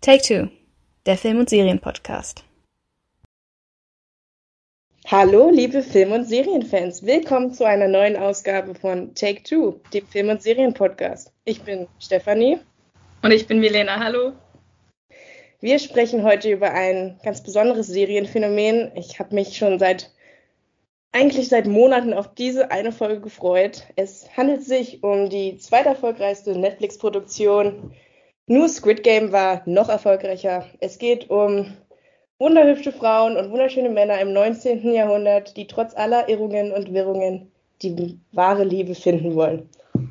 Take Two, der Film- und Serienpodcast. Hallo, liebe Film- und Serienfans. Willkommen zu einer neuen Ausgabe von Take Two, dem Film- und Serienpodcast. Ich bin Stefanie. Und ich bin Milena. Hallo. Wir sprechen heute über ein ganz besonderes Serienphänomen. Ich habe mich schon seit eigentlich seit Monaten auf diese eine Folge gefreut. Es handelt sich um die zweiterfolgreichste Netflix-Produktion nur Squid Game war noch erfolgreicher. Es geht um wunderhübsche Frauen und wunderschöne Männer im 19. Jahrhundert, die trotz aller Irrungen und Wirrungen die wahre Liebe finden wollen.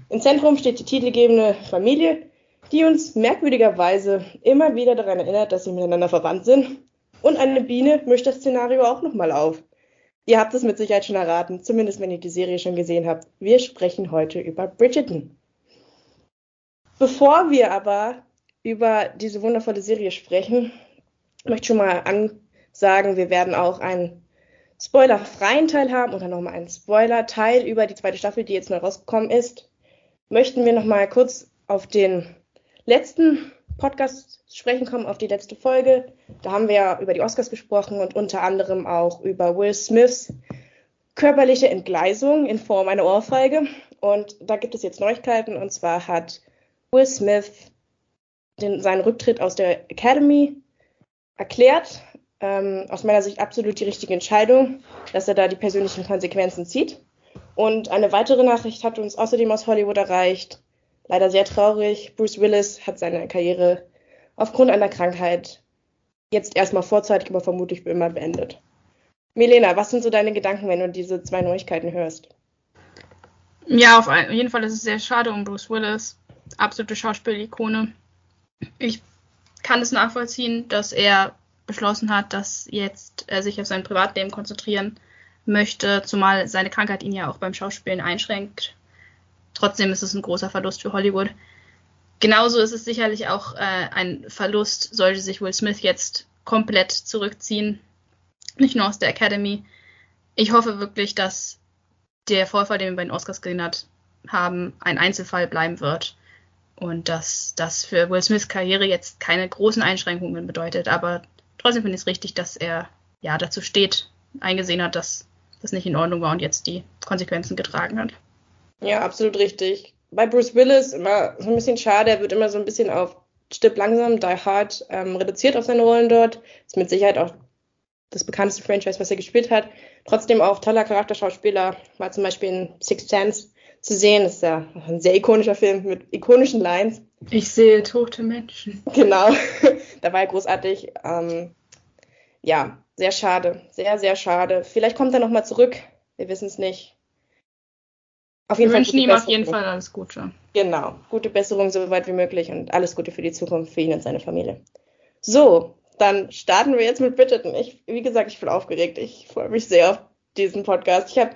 Im Zentrum steht die titelgebende Familie, die uns merkwürdigerweise immer wieder daran erinnert, dass sie miteinander verwandt sind. Und eine Biene mischt das Szenario auch nochmal auf. Ihr habt es mit Sicherheit schon erraten, zumindest wenn ihr die Serie schon gesehen habt. Wir sprechen heute über Bridgerton. Bevor wir aber über diese wundervolle Serie sprechen, möchte ich schon mal ansagen, wir werden auch einen spoilerfreien Teil haben oder nochmal einen Spoiler-Teil über die zweite Staffel, die jetzt neu rausgekommen ist. Möchten wir nochmal kurz auf den letzten Podcast sprechen kommen, auf die letzte Folge. Da haben wir ja über die Oscars gesprochen und unter anderem auch über Will Smiths körperliche Entgleisung in Form einer Ohrfeige. Und da gibt es jetzt Neuigkeiten. Und zwar hat Will Smith den, seinen Rücktritt aus der Academy erklärt. Ähm, aus meiner Sicht absolut die richtige Entscheidung, dass er da die persönlichen Konsequenzen zieht. Und eine weitere Nachricht hat uns außerdem aus Hollywood erreicht. Leider sehr traurig. Bruce Willis hat seine Karriere aufgrund einer Krankheit jetzt erstmal vorzeitig, aber vermutlich für immer beendet. Milena, was sind so deine Gedanken, wenn du diese zwei Neuigkeiten hörst? Ja, auf jeden Fall ist es sehr schade um Bruce Willis. Absolute Schauspielikone ich kann es nachvollziehen, dass er beschlossen hat, dass jetzt er sich auf sein Privatleben konzentrieren möchte, zumal seine Krankheit ihn ja auch beim Schauspielen einschränkt. Trotzdem ist es ein großer Verlust für Hollywood. Genauso ist es sicherlich auch äh, ein Verlust, sollte sich Will Smith jetzt komplett zurückziehen, nicht nur aus der Academy. Ich hoffe wirklich, dass der Vorfall, den wir bei den Oscars gesehen hat, haben, ein Einzelfall bleiben wird und dass das für Will Smiths Karriere jetzt keine großen Einschränkungen bedeutet. Aber trotzdem finde ich es richtig, dass er ja dazu steht, eingesehen hat, dass das nicht in Ordnung war und jetzt die Konsequenzen getragen hat. Ja, absolut richtig. Bei Bruce Willis immer so ein bisschen schade, er wird immer so ein bisschen auf Stipp langsam, Die Hard ähm, reduziert auf seine Rollen dort. Ist mit Sicherheit auch das bekannteste Franchise, was er gespielt hat. Trotzdem auch toller Charakterschauspieler, war zum Beispiel in Sixth Sense zu sehen. Ist ja ein sehr ikonischer Film mit ikonischen Lines. Ich sehe tote Menschen. Genau, da war er großartig. Ähm, ja, sehr schade, sehr, sehr schade. Vielleicht kommt er nochmal zurück, wir wissen es nicht. Auf jeden Wir Fall wünschen ihm auf jeden Fall alles Gute. Genau, gute Besserung so weit wie möglich und alles Gute für die Zukunft für ihn und seine Familie. So, dann starten wir jetzt mit Bridgerton. Ich, wie gesagt, ich bin aufgeregt. Ich freue mich sehr auf diesen Podcast. Ich habe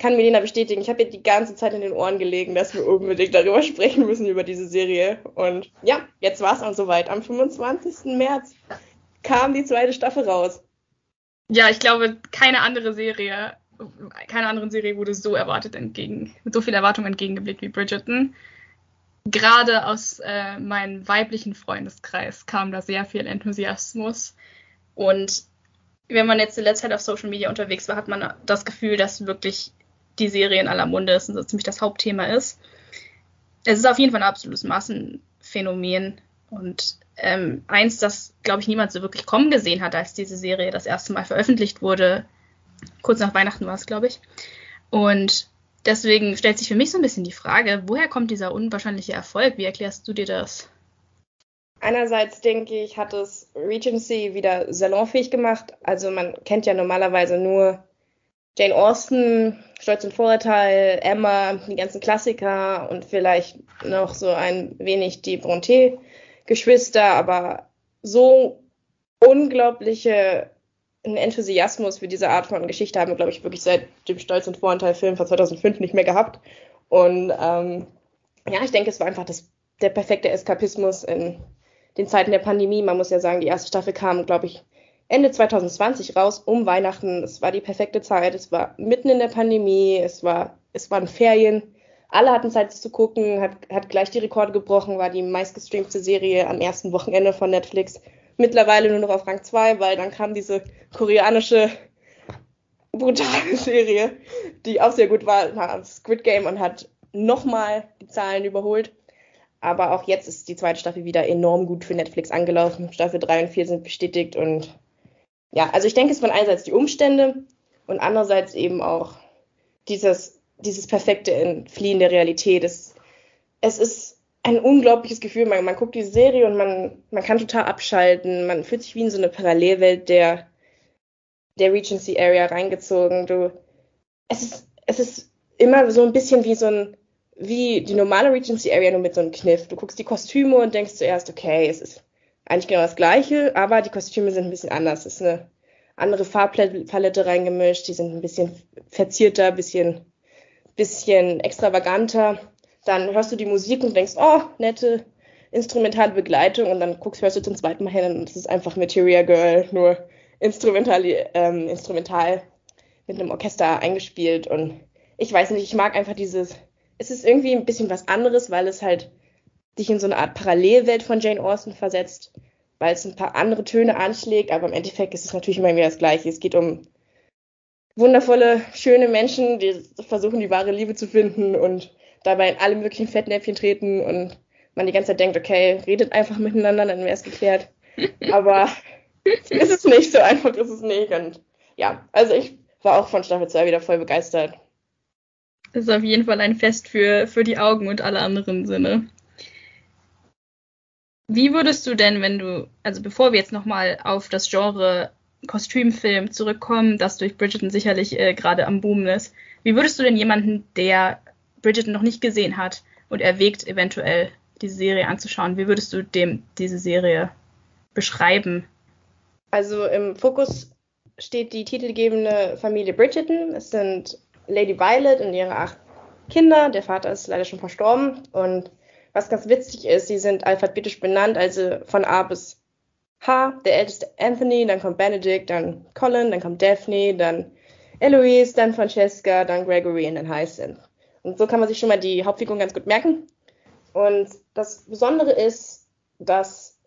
kann Melina bestätigen, ich habe ihr die ganze Zeit in den Ohren gelegen, dass wir unbedingt darüber sprechen müssen, über diese Serie. Und ja, jetzt war es dann soweit. Am 25. März kam die zweite Staffel raus. Ja, ich glaube, keine andere Serie, keine andere Serie wurde so erwartet entgegen, mit so viel Erwartung entgegengeblickt wie Bridgerton. Gerade aus äh, meinem weiblichen Freundeskreis kam da sehr viel Enthusiasmus. Und wenn man jetzt in letzter Zeit auf Social Media unterwegs war, hat man das Gefühl, dass wirklich die Serie in aller Munde ist und so ziemlich das Hauptthema ist. Es ist auf jeden Fall ein absolutes Massenphänomen und ähm, eins, das, glaube ich, niemand so wirklich kommen gesehen hat, als diese Serie das erste Mal veröffentlicht wurde. Kurz nach Weihnachten war es, glaube ich. Und deswegen stellt sich für mich so ein bisschen die Frage, woher kommt dieser unwahrscheinliche Erfolg? Wie erklärst du dir das? Einerseits denke ich, hat es Regency wieder salonfähig gemacht. Also man kennt ja normalerweise nur Jane Austen, Stolz und Vorurteil, Emma, die ganzen Klassiker und vielleicht noch so ein wenig die Bronte-Geschwister, aber so unglaubliche Enthusiasmus für diese Art von Geschichte haben wir, glaube ich, wirklich seit dem Stolz und Vorurteil-Film von 2005 nicht mehr gehabt. Und ähm, ja, ich denke, es war einfach das, der perfekte Eskapismus in den Zeiten der Pandemie. Man muss ja sagen, die erste Staffel kam, glaube ich, Ende 2020 raus, um Weihnachten. Es war die perfekte Zeit. Es war mitten in der Pandemie. Es war, es waren Ferien. alle hatten Zeit zu gucken, hat, hat gleich die Rekorde gebrochen, war die meistgestreamte Serie am ersten Wochenende von Netflix. Mittlerweile nur noch auf Rang 2, weil dann kam diese koreanische brutale Serie, die auch sehr gut war, Squid Game und hat nochmal die Zahlen überholt. Aber auch jetzt ist die zweite Staffel wieder enorm gut für Netflix angelaufen. Staffel 3 und 4 sind bestätigt und ja, also ich denke, es waren einerseits die Umstände und andererseits eben auch dieses, dieses perfekte Entfliehen der Realität. Es, es ist ein unglaubliches Gefühl. Man, man guckt die Serie und man, man kann total abschalten. Man fühlt sich wie in so eine Parallelwelt der, der Regency Area reingezogen. Du, es ist, es ist immer so ein bisschen wie so ein, wie die normale Regency Area nur mit so einem Kniff. Du guckst die Kostüme und denkst zuerst, okay, es ist eigentlich genau das Gleiche, aber die Kostüme sind ein bisschen anders. Es ist eine andere Farbpalette reingemischt, die sind ein bisschen verzierter, ein bisschen, bisschen extravaganter. Dann hörst du die Musik und denkst, oh, nette instrumentale Begleitung und dann guckst, hörst du zum zweiten Mal hin und es ist einfach Materia Girl, nur instrumental, ähm, instrumental mit einem Orchester eingespielt und ich weiß nicht, ich mag einfach dieses, es ist irgendwie ein bisschen was anderes, weil es halt dich in so eine Art Parallelwelt von Jane Austen versetzt, weil es ein paar andere Töne anschlägt, aber im Endeffekt ist es natürlich immer wieder das Gleiche. Es geht um wundervolle, schöne Menschen, die versuchen, die wahre Liebe zu finden und dabei in alle möglichen Fettnäpfchen treten und man die ganze Zeit denkt, okay, redet einfach miteinander, dann wäre es geklärt. Aber ist es nicht so einfach, ist es nicht. Und ja, also ich war auch von Staffel 2 wieder voll begeistert. Das ist auf jeden Fall ein Fest für, für die Augen und alle anderen Sinne. Wie würdest du denn, wenn du, also bevor wir jetzt nochmal auf das Genre Kostümfilm zurückkommen, das durch Bridgerton sicherlich äh, gerade am Boom ist, wie würdest du denn jemanden, der Bridgerton noch nicht gesehen hat und erwägt, eventuell diese Serie anzuschauen, wie würdest du dem diese Serie beschreiben? Also im Fokus steht die titelgebende Familie Bridgerton. Es sind Lady Violet und ihre acht Kinder. Der Vater ist leider schon verstorben. Und was ganz witzig ist, sie sind alphabetisch benannt, also von A bis H. Der älteste Anthony, dann kommt Benedict, dann Colin, dann kommt Daphne, dann Eloise, dann Francesca, dann Gregory und dann Hyacinth. Und so kann man sich schon mal die Hauptfiguren ganz gut merken. Und das Besondere ist, dass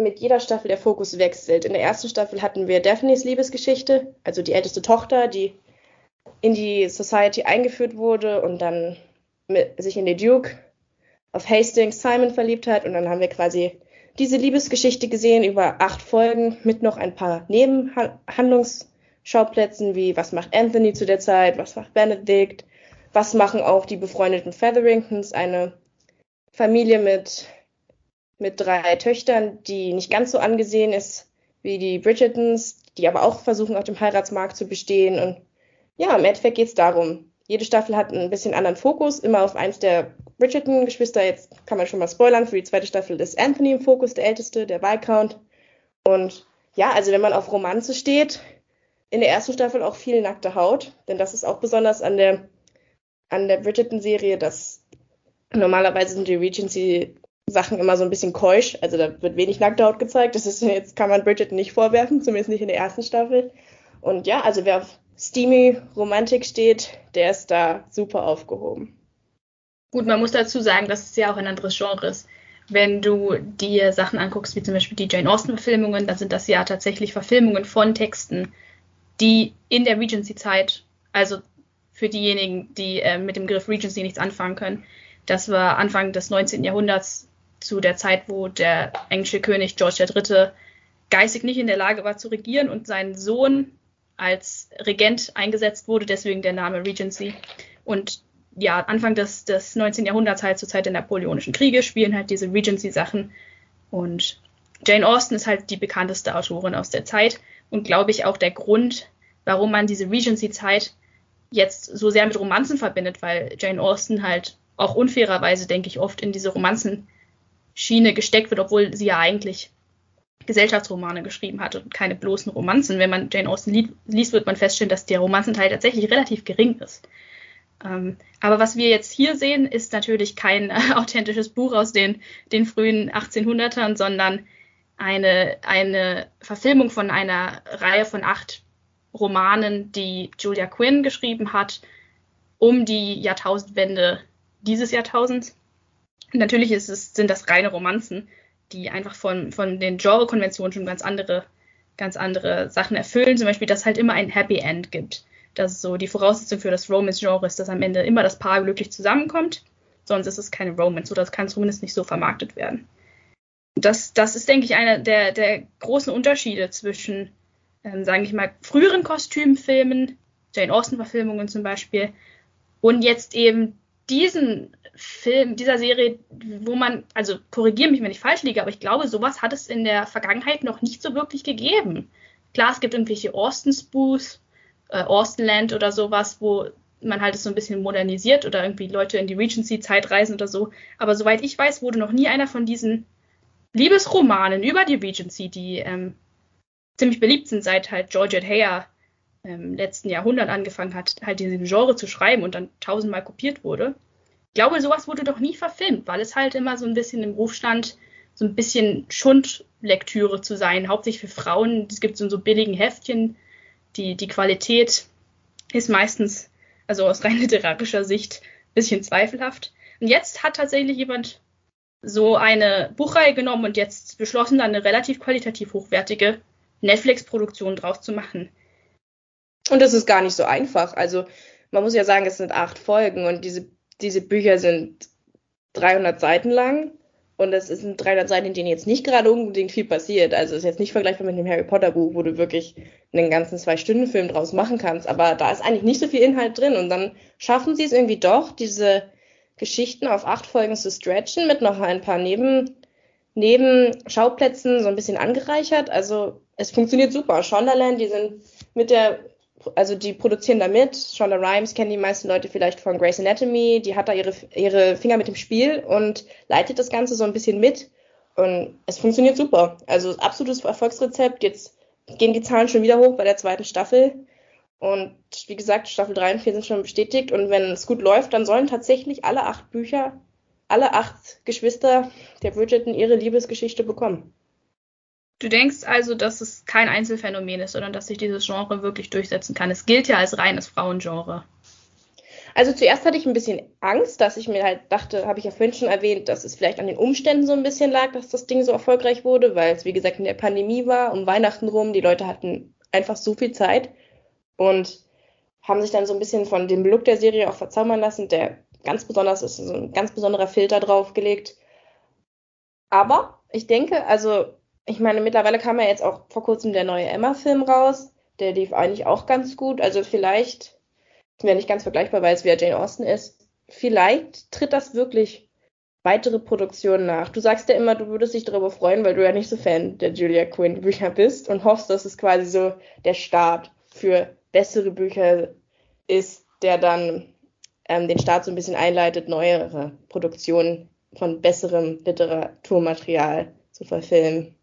mit jeder Staffel der Fokus wechselt. In der ersten Staffel hatten wir Daphnes Liebesgeschichte, also die älteste Tochter, die in die Society eingeführt wurde und dann mit, sich in den Duke of Hastings Simon verliebt hat. Und dann haben wir quasi diese Liebesgeschichte gesehen über acht Folgen mit noch ein paar Nebenhandlungsschauplätzen wie was macht Anthony zu der Zeit, was macht Benedict, was machen auch die befreundeten Featheringtons, eine Familie mit, mit drei Töchtern, die nicht ganz so angesehen ist wie die Bridgertons, die aber auch versuchen, auf dem Heiratsmarkt zu bestehen. Und ja, im Endeffekt geht es darum. Jede Staffel hat ein bisschen anderen Fokus, immer auf eins der Bridgerton-Geschwister. Jetzt kann man schon mal spoilern. Für die zweite Staffel ist Anthony im Fokus, der älteste, der Viscount. Und ja, also wenn man auf Romanze steht, in der ersten Staffel auch viel nackte Haut, denn das ist auch besonders an der, an der Bridgerton-Serie, dass normalerweise sind die Regency-Sachen immer so ein bisschen keusch, also da wird wenig nackte Haut gezeigt. Das ist jetzt kann man Bridgerton nicht vorwerfen, zumindest nicht in der ersten Staffel. Und ja, also wer auf steamy Romantik steht, der ist da super aufgehoben. Gut, man muss dazu sagen, dass es ja auch ein anderes Genre ist. Wenn du dir Sachen anguckst, wie zum Beispiel die Jane Austen-Verfilmungen, dann sind das ja tatsächlich Verfilmungen von Texten, die in der Regency-Zeit, also für diejenigen, die äh, mit dem Begriff Regency nichts anfangen können, das war Anfang des 19. Jahrhunderts zu der Zeit, wo der englische König George III. geistig nicht in der Lage war zu regieren und sein Sohn als Regent eingesetzt wurde, deswegen der Name Regency. Und ja, Anfang des, des 19. Jahrhunderts, halt zur Zeit der Napoleonischen Kriege, spielen halt diese Regency-Sachen. Und Jane Austen ist halt die bekannteste Autorin aus der Zeit und glaube ich auch der Grund, warum man diese Regency-Zeit jetzt so sehr mit Romanzen verbindet, weil Jane Austen halt auch unfairerweise, denke ich, oft in diese Romanzenschiene gesteckt wird, obwohl sie ja eigentlich Gesellschaftsromane geschrieben hat und keine bloßen Romanzen. Wenn man Jane Austen liest, wird man feststellen, dass der Romanzenteil tatsächlich relativ gering ist. Ähm, aber was wir jetzt hier sehen, ist natürlich kein äh, authentisches Buch aus den, den frühen 1800ern, sondern eine, eine Verfilmung von einer Reihe von acht Romanen, die Julia Quinn geschrieben hat, um die Jahrtausendwende dieses Jahrtausends. Natürlich es, sind das reine Romanzen, die einfach von, von den Genre-Konventionen schon ganz andere, ganz andere Sachen erfüllen. Zum Beispiel, dass es halt immer ein Happy End gibt. Das ist so die Voraussetzung für das Romance-Genre ist, dass am Ende immer das Paar glücklich zusammenkommt. Sonst ist es keine Romance oder es kann zumindest nicht so vermarktet werden. Das, das ist, denke ich, einer der, der großen Unterschiede zwischen, ähm, sage ich mal, früheren Kostümfilmen, Jane Austen-Verfilmungen zum Beispiel, und jetzt eben diesen Film, dieser Serie, wo man, also korrigiere mich, wenn ich falsch liege, aber ich glaube, sowas hat es in der Vergangenheit noch nicht so wirklich gegeben. Klar, es gibt irgendwelche Austin-Spoos, äh, Austinland oder sowas, wo man halt es so ein bisschen modernisiert oder irgendwie Leute in die Regency-Zeit reisen oder so. Aber soweit ich weiß, wurde noch nie einer von diesen Liebesromanen über die Regency, die ähm, ziemlich beliebt sind, seit halt Georgette Heyer im letzten Jahrhundert angefangen hat, halt diesen Genre zu schreiben und dann tausendmal kopiert wurde. Ich glaube, sowas wurde doch nie verfilmt, weil es halt immer so ein bisschen im Ruf stand, so ein bisschen Schundlektüre zu sein, hauptsächlich für Frauen. Es gibt so, so billigen Heftchen. Die, die Qualität ist meistens, also aus rein literarischer Sicht, ein bisschen zweifelhaft. Und jetzt hat tatsächlich jemand so eine Buchreihe genommen und jetzt beschlossen, dann eine relativ qualitativ hochwertige Netflix-Produktion draus zu machen. Und das ist gar nicht so einfach. Also man muss ja sagen, es sind acht Folgen und diese, diese Bücher sind 300 Seiten lang. Und es sind 300 Seiten, in denen jetzt nicht gerade unbedingt viel passiert. Also es ist jetzt nicht vergleichbar mit dem Harry Potter Buch, wo du wirklich einen ganzen Zwei-Stunden-Film draus machen kannst. Aber da ist eigentlich nicht so viel Inhalt drin. Und dann schaffen sie es irgendwie doch, diese Geschichten auf acht Folgen zu stretchen mit noch ein paar Neben, Nebenschauplätzen so ein bisschen angereichert. Also es funktioniert super. Shondaland, die sind mit der also die produzieren da mit. Shonda Rhimes kennen die meisten Leute vielleicht von Grey's Anatomy. Die hat da ihre, ihre Finger mit dem Spiel und leitet das Ganze so ein bisschen mit. Und es funktioniert super. Also absolutes Erfolgsrezept. Jetzt gehen die Zahlen schon wieder hoch bei der zweiten Staffel. Und wie gesagt, Staffel 3 und 4 sind schon bestätigt. Und wenn es gut läuft, dann sollen tatsächlich alle acht Bücher, alle acht Geschwister der Bridgerton ihre Liebesgeschichte bekommen. Du denkst also, dass es kein Einzelfänomen ist, sondern dass sich dieses Genre wirklich durchsetzen kann. Es gilt ja als reines Frauengenre. Also zuerst hatte ich ein bisschen Angst, dass ich mir halt dachte, habe ich ja vorhin schon erwähnt, dass es vielleicht an den Umständen so ein bisschen lag, dass das Ding so erfolgreich wurde, weil es wie gesagt in der Pandemie war, um Weihnachten rum, die Leute hatten einfach so viel Zeit und haben sich dann so ein bisschen von dem Look der Serie auch verzaubern lassen, der ganz besonders ist, so ein ganz besonderer Filter draufgelegt. Aber ich denke, also ich meine, mittlerweile kam ja jetzt auch vor kurzem der neue Emma-Film raus. Der lief eigentlich auch ganz gut. Also vielleicht, ist mir nicht ganz vergleichbar, weil es wieder Jane Austen ist. Vielleicht tritt das wirklich weitere Produktionen nach. Du sagst ja immer, du würdest dich darüber freuen, weil du ja nicht so Fan der Julia Quinn Bücher bist und hoffst, dass es quasi so der Start für bessere Bücher ist, der dann ähm, den Start so ein bisschen einleitet, neuere Produktionen von besserem Literaturmaterial zu verfilmen.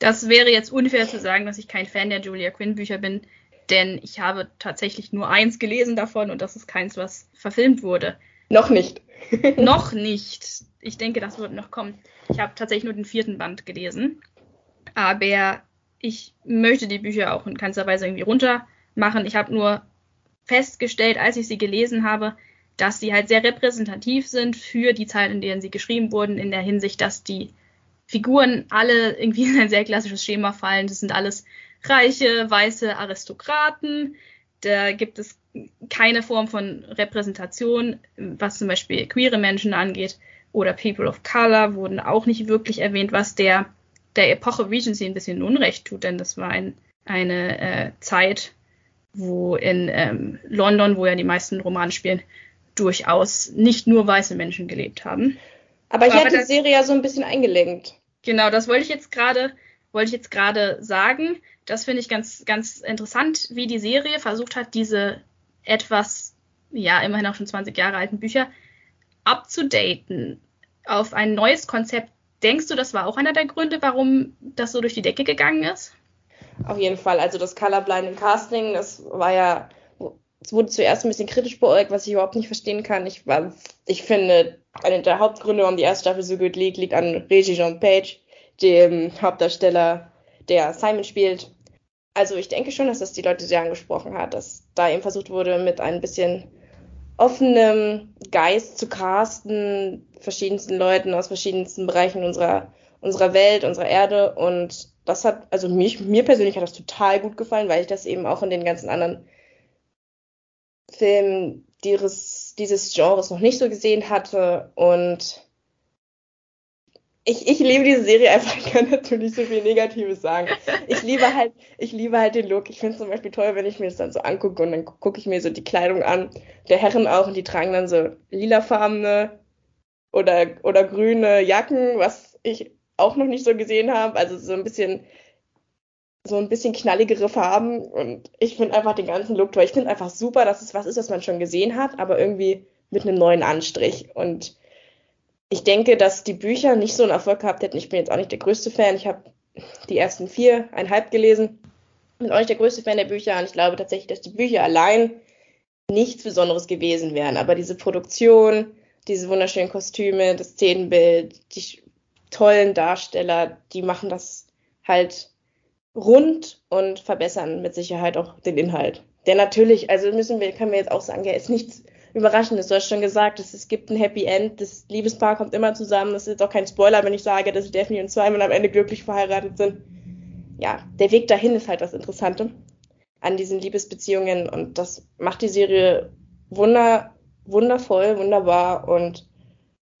Das wäre jetzt unfair zu sagen, dass ich kein Fan der Julia Quinn Bücher bin, denn ich habe tatsächlich nur eins gelesen davon und das ist keins, was verfilmt wurde. Noch nicht. noch nicht. Ich denke, das wird noch kommen. Ich habe tatsächlich nur den vierten Band gelesen. Aber ich möchte die Bücher auch in keinster Weise irgendwie runter machen. Ich habe nur festgestellt, als ich sie gelesen habe, dass sie halt sehr repräsentativ sind für die Zeit, in denen sie geschrieben wurden, in der Hinsicht, dass die Figuren alle irgendwie in ein sehr klassisches Schema fallen. Das sind alles reiche, weiße Aristokraten. Da gibt es keine Form von Repräsentation, was zum Beispiel queere Menschen angeht oder People of Color wurden auch nicht wirklich erwähnt, was der, der Epoche Regency ein bisschen Unrecht tut, denn das war ein, eine äh, Zeit, wo in ähm, London, wo ja die meisten Romane spielen, durchaus nicht nur weiße Menschen gelebt haben. Aber hier hat die Serie ja so ein bisschen eingelenkt. Genau, das wollte ich jetzt gerade, wollte ich jetzt gerade sagen. Das finde ich ganz, ganz interessant, wie die Serie versucht hat, diese etwas, ja, immerhin auch schon 20 Jahre alten Bücher abzudaten auf ein neues Konzept. Denkst du, das war auch einer der Gründe, warum das so durch die Decke gegangen ist? Auf jeden Fall. Also das Colorblind Casting, das war ja, es wurde zuerst ein bisschen kritisch beäugt, was ich überhaupt nicht verstehen kann. Ich, ich finde, einer der Hauptgründe, warum die erste Staffel so gut liegt, liegt an Reggie Jean Page, dem Hauptdarsteller, der Simon spielt. Also ich denke schon, dass das die Leute sehr angesprochen hat, dass da eben versucht wurde, mit ein bisschen offenem Geist zu casten, verschiedensten Leuten aus verschiedensten Bereichen unserer, unserer Welt, unserer Erde. Und das hat, also mich, mir persönlich hat das total gut gefallen, weil ich das eben auch in den ganzen anderen Filmen dieses, dieses Genres noch nicht so gesehen hatte. Und ich, ich liebe diese Serie einfach, ich kann nicht so viel Negatives sagen. Ich liebe halt, ich liebe halt den Look. Ich finde es zum Beispiel toll, wenn ich mir das dann so angucke und dann gucke ich mir so die Kleidung an, der Herren auch, und die tragen dann so lilafarbene oder, oder grüne Jacken, was ich auch noch nicht so gesehen habe. Also so ein bisschen, so ein bisschen knalligere Farben. Und ich finde einfach den ganzen Look toll. Ich finde einfach super, dass es was ist, was man schon gesehen hat, aber irgendwie mit einem neuen Anstrich. Und ich denke, dass die Bücher nicht so einen Erfolg gehabt hätten. Ich bin jetzt auch nicht der größte Fan. Ich habe die ersten vier, einhalb gelesen. Bin auch nicht der größte Fan der Bücher. Und ich glaube tatsächlich, dass die Bücher allein nichts Besonderes gewesen wären. Aber diese Produktion, diese wunderschönen Kostüme, das Szenenbild, die tollen Darsteller, die machen das halt rund und verbessern mit Sicherheit auch den Inhalt. Der natürlich, also müssen wir, können wir jetzt auch sagen, der ist nichts Überraschendes. Du hast schon gesagt, es, es gibt ein Happy End, das Liebespaar kommt immer zusammen. Das ist auch kein Spoiler, wenn ich sage, dass Daphne und Simon am Ende glücklich verheiratet sind. Ja, der Weg dahin ist halt das Interessante an diesen Liebesbeziehungen und das macht die Serie wunder, wundervoll, wunderbar und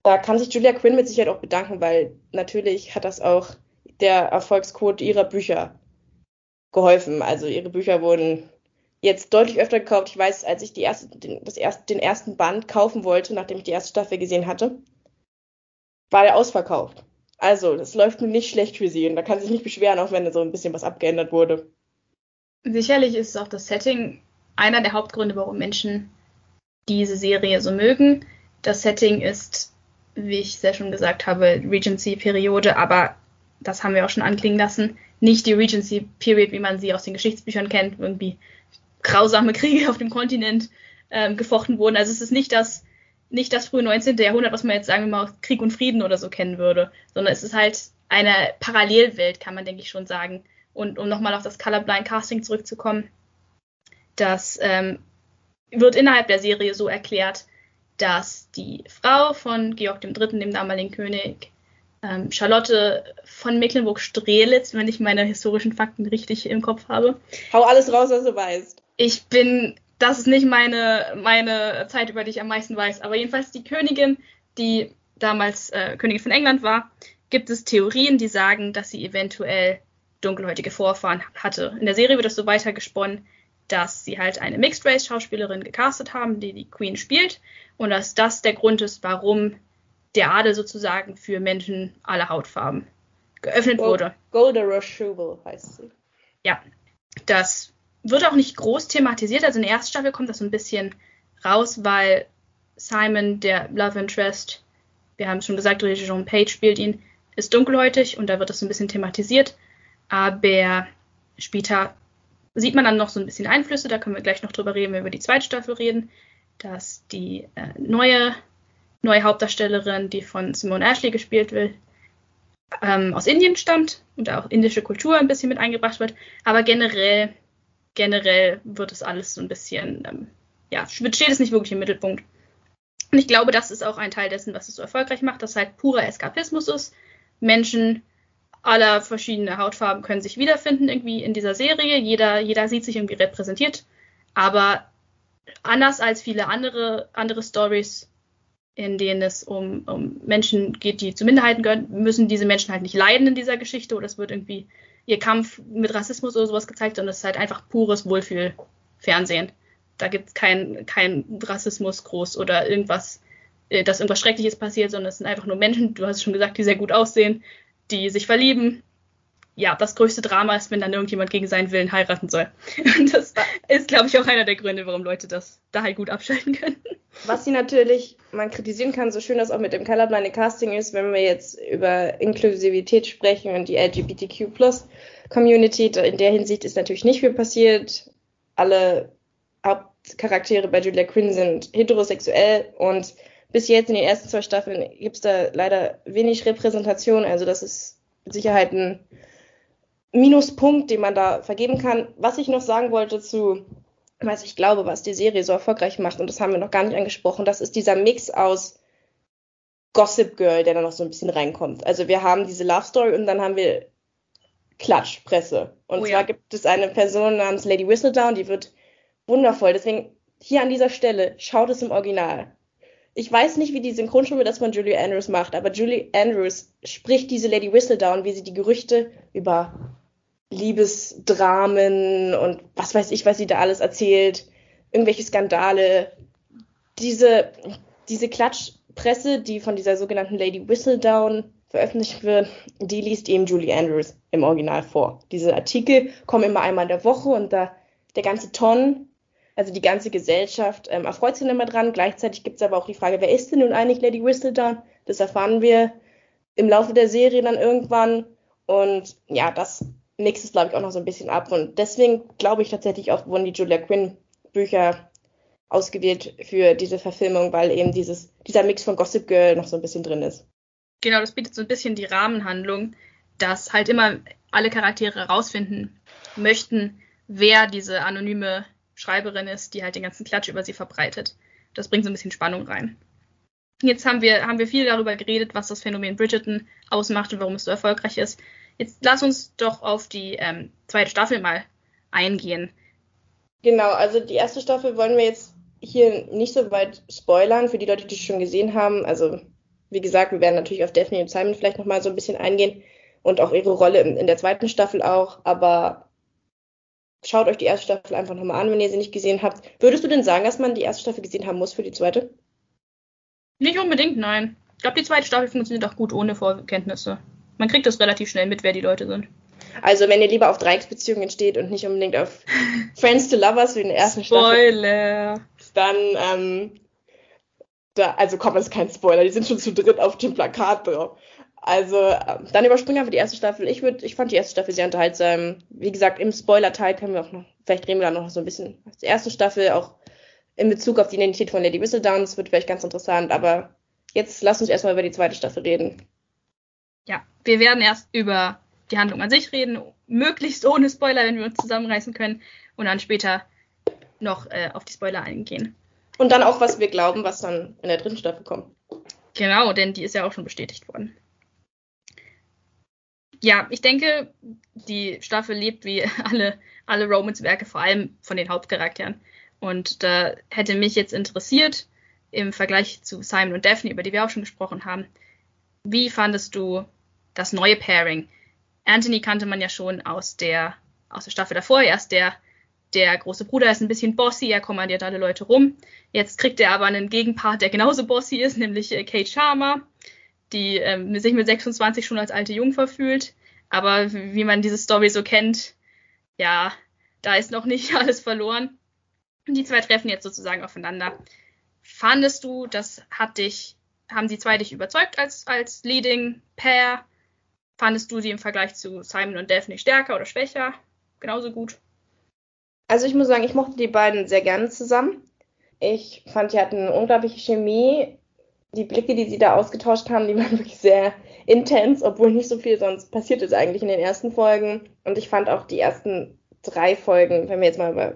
da kann sich Julia Quinn mit Sicherheit auch bedanken, weil natürlich hat das auch der Erfolgsquote ihrer Bücher geholfen. Also ihre Bücher wurden jetzt deutlich öfter gekauft. Ich weiß, als ich die erste, den, das erste, den ersten Band kaufen wollte, nachdem ich die erste Staffel gesehen hatte, war der ausverkauft. Also, das läuft nun nicht schlecht für sie und da kann sich nicht beschweren, auch wenn da so ein bisschen was abgeändert wurde. Sicherlich ist auch das Setting einer der Hauptgründe, warum Menschen diese Serie so mögen. Das Setting ist, wie ich sehr schon gesagt habe, Regency-Periode, aber das haben wir auch schon anklingen lassen. Nicht die Regency-Period, wie man sie aus den Geschichtsbüchern kennt, irgendwie grausame Kriege auf dem Kontinent ähm, gefochten wurden. Also es ist nicht das, nicht das frühe 19. Jahrhundert, was man jetzt sagen wir mal Krieg und Frieden oder so kennen würde, sondern es ist halt eine Parallelwelt, kann man denke ich schon sagen. Und um nochmal auf das Colorblind Casting zurückzukommen, das ähm, wird innerhalb der Serie so erklärt, dass die Frau von Georg III., dem damaligen König, ähm, Charlotte von Mecklenburg-Strelitz, wenn ich meine historischen Fakten richtig im Kopf habe. Hau alles raus, was du weißt ich bin, das ist nicht meine, meine Zeit, über die ich am meisten weiß, aber jedenfalls die Königin, die damals äh, Königin von England war, gibt es Theorien, die sagen, dass sie eventuell dunkelhäutige Vorfahren hatte. In der Serie wird das so weitergesponnen, dass sie halt eine Mixed Race Schauspielerin gecastet haben, die die Queen spielt und dass das der Grund ist, warum der Adel sozusagen für Menschen aller Hautfarben geöffnet Gold, wurde. Golden Rushable heißt sie. Ja, das wird auch nicht groß thematisiert. Also in der ersten Staffel kommt das so ein bisschen raus, weil Simon, der Love Interest, wir haben es schon gesagt, Jean Page spielt ihn, ist dunkelhäutig und da wird das so ein bisschen thematisiert. Aber später sieht man dann noch so ein bisschen Einflüsse, da können wir gleich noch drüber reden, wenn wir über die zweite Staffel reden, dass die äh, neue, neue Hauptdarstellerin, die von Simone Ashley gespielt wird, ähm, aus Indien stammt und auch indische Kultur ein bisschen mit eingebracht wird. Aber generell generell wird es alles so ein bisschen, ähm, ja, steht es nicht wirklich im Mittelpunkt. Und ich glaube, das ist auch ein Teil dessen, was es so erfolgreich macht, dass halt purer Eskapismus ist. Menschen aller verschiedene Hautfarben können sich wiederfinden irgendwie in dieser Serie. Jeder, jeder sieht sich irgendwie repräsentiert. Aber anders als viele andere, andere Stories, in denen es um, um Menschen geht, die zu Minderheiten gehören, müssen diese Menschen halt nicht leiden in dieser Geschichte oder es wird irgendwie ihr Kampf mit Rassismus oder sowas gezeigt, sondern es ist halt einfach pures Wohlfühlfernsehen. Da gibt es keinen kein Rassismus groß oder irgendwas, äh, dass irgendwas Schreckliches passiert, sondern es sind einfach nur Menschen, du hast es schon gesagt, die sehr gut aussehen, die sich verlieben. Ja, das größte Drama ist, wenn dann irgendjemand gegen seinen Willen heiraten soll. Und das ist, glaube ich, auch einer der Gründe, warum Leute das da halt gut abschalten können. Was sie natürlich, man kritisieren kann, so schön das auch mit dem Colorblind Casting ist, wenn wir jetzt über Inklusivität sprechen und die LGBTQ Community, in der Hinsicht ist natürlich nicht viel passiert. Alle Hauptcharaktere bei Julia Quinn sind heterosexuell und bis jetzt in den ersten zwei Staffeln gibt es da leider wenig Repräsentation. Also das ist mit Sicherheit ein Minuspunkt, den man da vergeben kann. Was ich noch sagen wollte zu was ich glaube, was die Serie so erfolgreich macht, und das haben wir noch gar nicht angesprochen, das ist dieser Mix aus Gossip Girl, der da noch so ein bisschen reinkommt. Also wir haben diese Love Story und dann haben wir Klatschpresse. Und Oh zwar ja. gibt es eine Person namens Lady Whistledown, die wird wundervoll. Deswegen hier an dieser Stelle, schaut es im Original. Ich weiß nicht, wie die Synchronstimme das von Julie Andrews macht, aber Julie Andrews spricht diese Lady Whistledown, wie sie die Gerüchte über Liebesdramen und was weiß ich, was sie da alles erzählt, irgendwelche Skandale, diese, diese Klatschpresse, die von dieser sogenannten Lady Whistledown veröffentlicht wird, die liest eben Julie Andrews im Original vor. Diese Artikel kommen immer einmal in der Woche und da der ganze Ton, also die ganze Gesellschaft, ähm, erfreut sich immer dran. Gleichzeitig gibt es aber auch die Frage, wer ist denn nun eigentlich Lady Whistledown? Das erfahren wir im Laufe der Serie dann irgendwann. Und ja, das mixt es, glaube ich, auch noch so ein bisschen ab. Und deswegen glaube ich tatsächlich auch, wurden die Julia Quinn Bücher ausgewählt für diese Verfilmung, weil eben dieses, dieser Mix von Gossip Girl noch so ein bisschen drin ist. Genau, das bietet so ein bisschen die Rahmenhandlung, dass halt immer alle Charaktere herausfinden möchten, wer diese anonyme Schreiberin ist, die halt den ganzen Klatsch über sie verbreitet. Das bringt so ein bisschen Spannung rein. Jetzt haben wir, haben wir viel darüber geredet, was das Phänomen Bridgerton ausmacht und warum es so erfolgreich ist. Jetzt lass uns doch auf die ähm, zweite Staffel mal eingehen. Genau, also die erste Staffel wollen wir jetzt hier nicht so weit spoilern für die Leute, die es schon gesehen haben. Also wie gesagt, wir werden natürlich auf Daphne und Simon vielleicht nochmal so ein bisschen eingehen und auch ihre Rolle in, in der zweiten Staffel auch. Aber schaut euch die erste Staffel einfach nochmal an, wenn ihr sie nicht gesehen habt. Würdest du denn sagen, dass man die erste Staffel gesehen haben muss für die zweite? Nicht unbedingt, nein. Ich glaube, die zweite Staffel funktioniert auch gut ohne Vorkenntnisse. Man kriegt das relativ schnell mit, wer die Leute sind. Also wenn ihr lieber auf Dreiecksbeziehungen steht und nicht unbedingt auf Friends to Lovers wie in der ersten Staffel, Spoiler! dann, ähm, da, also komm, das ist kein Spoiler, die sind schon zu dritt auf dem Plakat drauf. Also, ähm, dann überspringen wir die erste Staffel. Ich würde, ich fand die erste Staffel sehr unterhaltsam. Wie gesagt, im Spoiler-Teil können wir auch noch, vielleicht reden wir da noch so ein bisschen aus der ersten Staffel, auch in Bezug auf die Identität von Lady Whistledown. Das wird vielleicht ganz interessant, aber jetzt lass uns erstmal über die zweite Staffel reden. Wir werden erst über die Handlung an sich reden, möglichst ohne Spoiler, wenn wir uns zusammenreißen können, und dann später noch äh, auf die Spoiler eingehen. Und dann auch, was wir glauben, was dann in der dritten Staffel kommt. Genau, denn die ist ja auch schon bestätigt worden. Ja, ich denke, die Staffel lebt wie alle, alle Romance-Werke, vor allem von den Hauptcharakteren. Und da hätte mich jetzt interessiert, im Vergleich zu Simon und Daphne, über die wir auch schon gesprochen haben, wie fandest du das neue Pairing? Anthony kannte man ja schon aus der, aus der Staffel davor. Er ist der, der große Bruder, ist ein bisschen bossy, er kommandiert alle Leute rum. Jetzt kriegt er aber einen Gegenpart, der genauso bossy ist, nämlich äh, Kate Sharma, die ähm, sich mit 26 schon als alte Jungfer fühlt. Aber wie man diese Story so kennt, ja, da ist noch nicht alles verloren. Die zwei treffen jetzt sozusagen aufeinander. Fandest du, das hat dich, haben die zwei dich überzeugt als, als Leading Pair? Fandest du sie im Vergleich zu Simon und Daphne stärker oder schwächer? Genauso gut. Also ich muss sagen, ich mochte die beiden sehr gerne zusammen. Ich fand, die hatten unglaubliche Chemie. Die Blicke, die sie da ausgetauscht haben, die waren wirklich sehr intens, obwohl nicht so viel sonst passiert ist eigentlich in den ersten Folgen. Und ich fand auch die ersten drei Folgen, wenn wir jetzt mal über,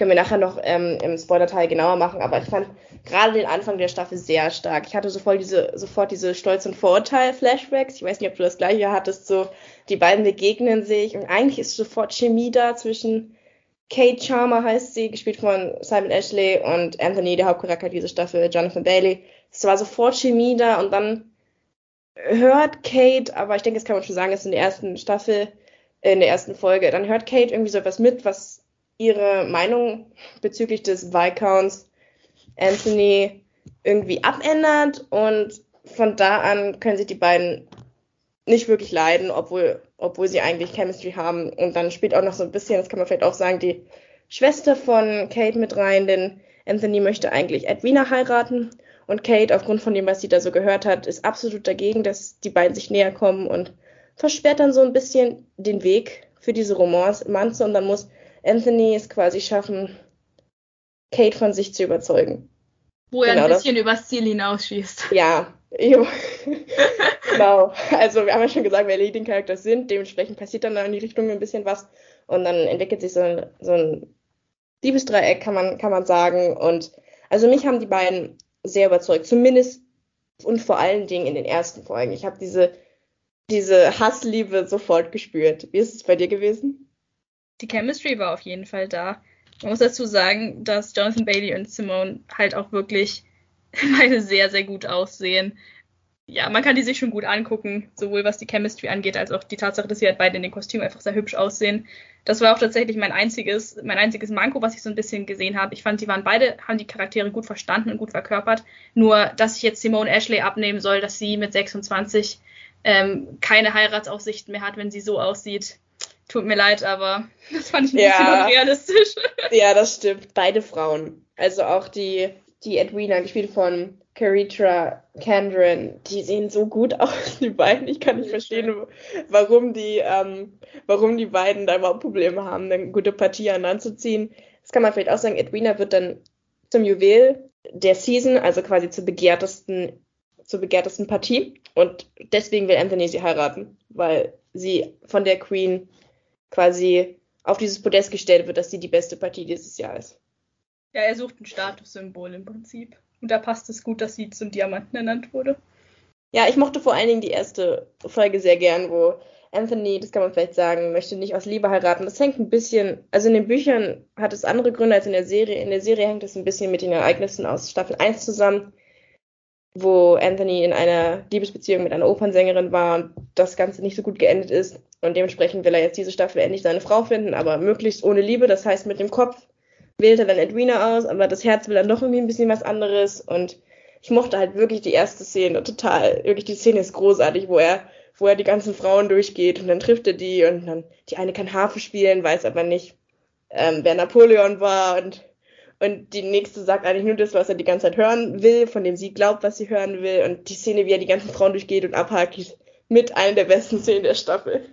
können wir nachher noch ähm, im Spoiler-Teil genauer machen, aber ich fand gerade den Anfang der Staffel sehr stark. Ich hatte sofort diese, sofort diese Stolz- und Vorurteil-Flashbacks. Ich weiß nicht, ob du das gleiche hattest, so die beiden begegnen sich und eigentlich ist sofort Chemie da zwischen Kate Charmer heißt sie, gespielt von Simon Ashley und Anthony, der Hauptcharakter dieser Staffel, Jonathan Bailey. Es war sofort Chemie da und dann hört Kate, aber ich denke, das kann man schon sagen, ist in der ersten Staffel, in der ersten Folge, dann hört Kate irgendwie so etwas mit, was ihre Meinung bezüglich des Viscounts Anthony irgendwie abändert und von da an können sich die beiden nicht wirklich leiden, obwohl, obwohl sie eigentlich Chemistry haben. Und dann spielt auch noch so ein bisschen, das kann man vielleicht auch sagen, die Schwester von Kate mit rein, denn Anthony möchte eigentlich Edwina heiraten. Und Kate, aufgrund von dem, was sie da so gehört hat, ist absolut dagegen, dass die beiden sich näher kommen und versperrt dann so ein bisschen den Weg für diese Romanze. Und dann muss Anthony es quasi schaffen, Kate von sich zu überzeugen. Wo er Genau, ein das- bisschen übers Ziel hinausschießt. Ja, genau. Also wir haben ja schon gesagt, wer Leading Characters sind, dementsprechend passiert dann da in die Richtung ein bisschen was und dann entwickelt sich so ein, so ein Liebesdreieck kann man, kann man sagen. Und also mich haben die beiden sehr überzeugt, zumindest und vor allen Dingen in den ersten Folgen. Ich habe diese, diese Hassliebe sofort gespürt. Wie ist es bei dir gewesen? Die Chemistry war auf jeden Fall da. Man muss dazu sagen, dass Jonathan Bailey und Simone halt auch wirklich beide sehr, sehr gut aussehen. Ja, man kann die sich schon gut angucken, sowohl was die Chemistry angeht, als auch die Tatsache, dass sie halt beide in den Kostümen einfach sehr hübsch aussehen. Das war auch tatsächlich mein einziges, mein einziges Manko, was ich so ein bisschen gesehen habe. Ich fand, die waren beide, haben die Charaktere gut verstanden und gut verkörpert. Nur, dass ich jetzt Simone Ashley abnehmen soll, dass sie mit 26 ähm, keine Heiratsaussichten mehr hat, wenn sie so aussieht. Tut mir leid, aber das fand ich ein ja. bisschen unrealistisch. Ja, das stimmt. Beide Frauen. Also auch die, die Edwina, gespielt von Caritra Candron, die sehen so gut aus, die beiden. Ich kann nicht verstehen, warum die, ähm, warum die beiden da überhaupt Probleme haben, eine gute Partie an anzuziehen. Das kann man vielleicht auch sagen. Edwina wird dann zum Juwel der Season, also quasi zur begehrtesten, zur begehrtesten Partie. Und deswegen will Anthony sie heiraten, weil sie von der Queen quasi auf dieses Podest gestellt wird, dass sie die beste Partie dieses Jahr ist. Ja, er sucht ein Statussymbol im Prinzip. Und da passt es gut, dass sie zum Diamanten ernannt wurde. Ja, ich mochte vor allen Dingen die erste Folge sehr gern, wo Anthony, das kann man vielleicht sagen, möchte nicht aus Liebe heiraten. Das hängt ein bisschen, also in den Büchern hat es andere Gründe als in der Serie. In der Serie hängt es ein bisschen mit den Ereignissen aus Staffel 1 zusammen, wo Anthony in einer Liebesbeziehung mit einer Opernsängerin war und das Ganze nicht so gut geendet ist. Und dementsprechend will er jetzt diese Staffel endlich seine Frau finden, aber möglichst ohne Liebe, das heißt mit dem Kopf wählt er dann Edwina aus, aber das Herz will dann doch irgendwie ein bisschen was anderes. Und ich mochte halt wirklich die erste Szene total. Wirklich, die Szene ist großartig, wo er, wo er die ganzen Frauen durchgeht und dann trifft er die und dann, die eine kann Harfe spielen, weiß aber nicht, ähm, wer Napoleon war und, und die nächste sagt eigentlich nur das, was er die ganze Zeit hören will, von dem sie glaubt, was sie hören will. Und die Szene, wie er die ganzen Frauen durchgeht und abhakt, ist mit einer der besten Szenen der Staffel.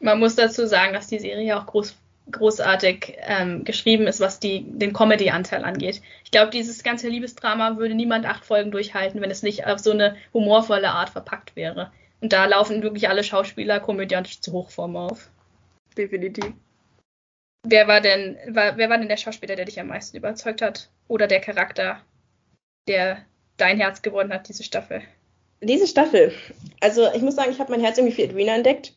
Man muss dazu sagen, dass die Serie auch groß großartig ähm, geschrieben ist, was die, den Comedy-Anteil angeht. Ich glaube, dieses ganze Liebesdrama würde niemand acht Folgen durchhalten, wenn es nicht auf so eine humorvolle Art verpackt wäre. Und da laufen wirklich alle Schauspieler komödiantisch zu Hochform auf. Definitiv. Wer war denn, war, wer war denn der Schauspieler, der dich am meisten überzeugt hat? Oder der Charakter, der dein Herz gewonnen hat, diese Staffel? Diese Staffel. Also ich muss sagen, ich habe mein Herz irgendwie für Edwina entdeckt.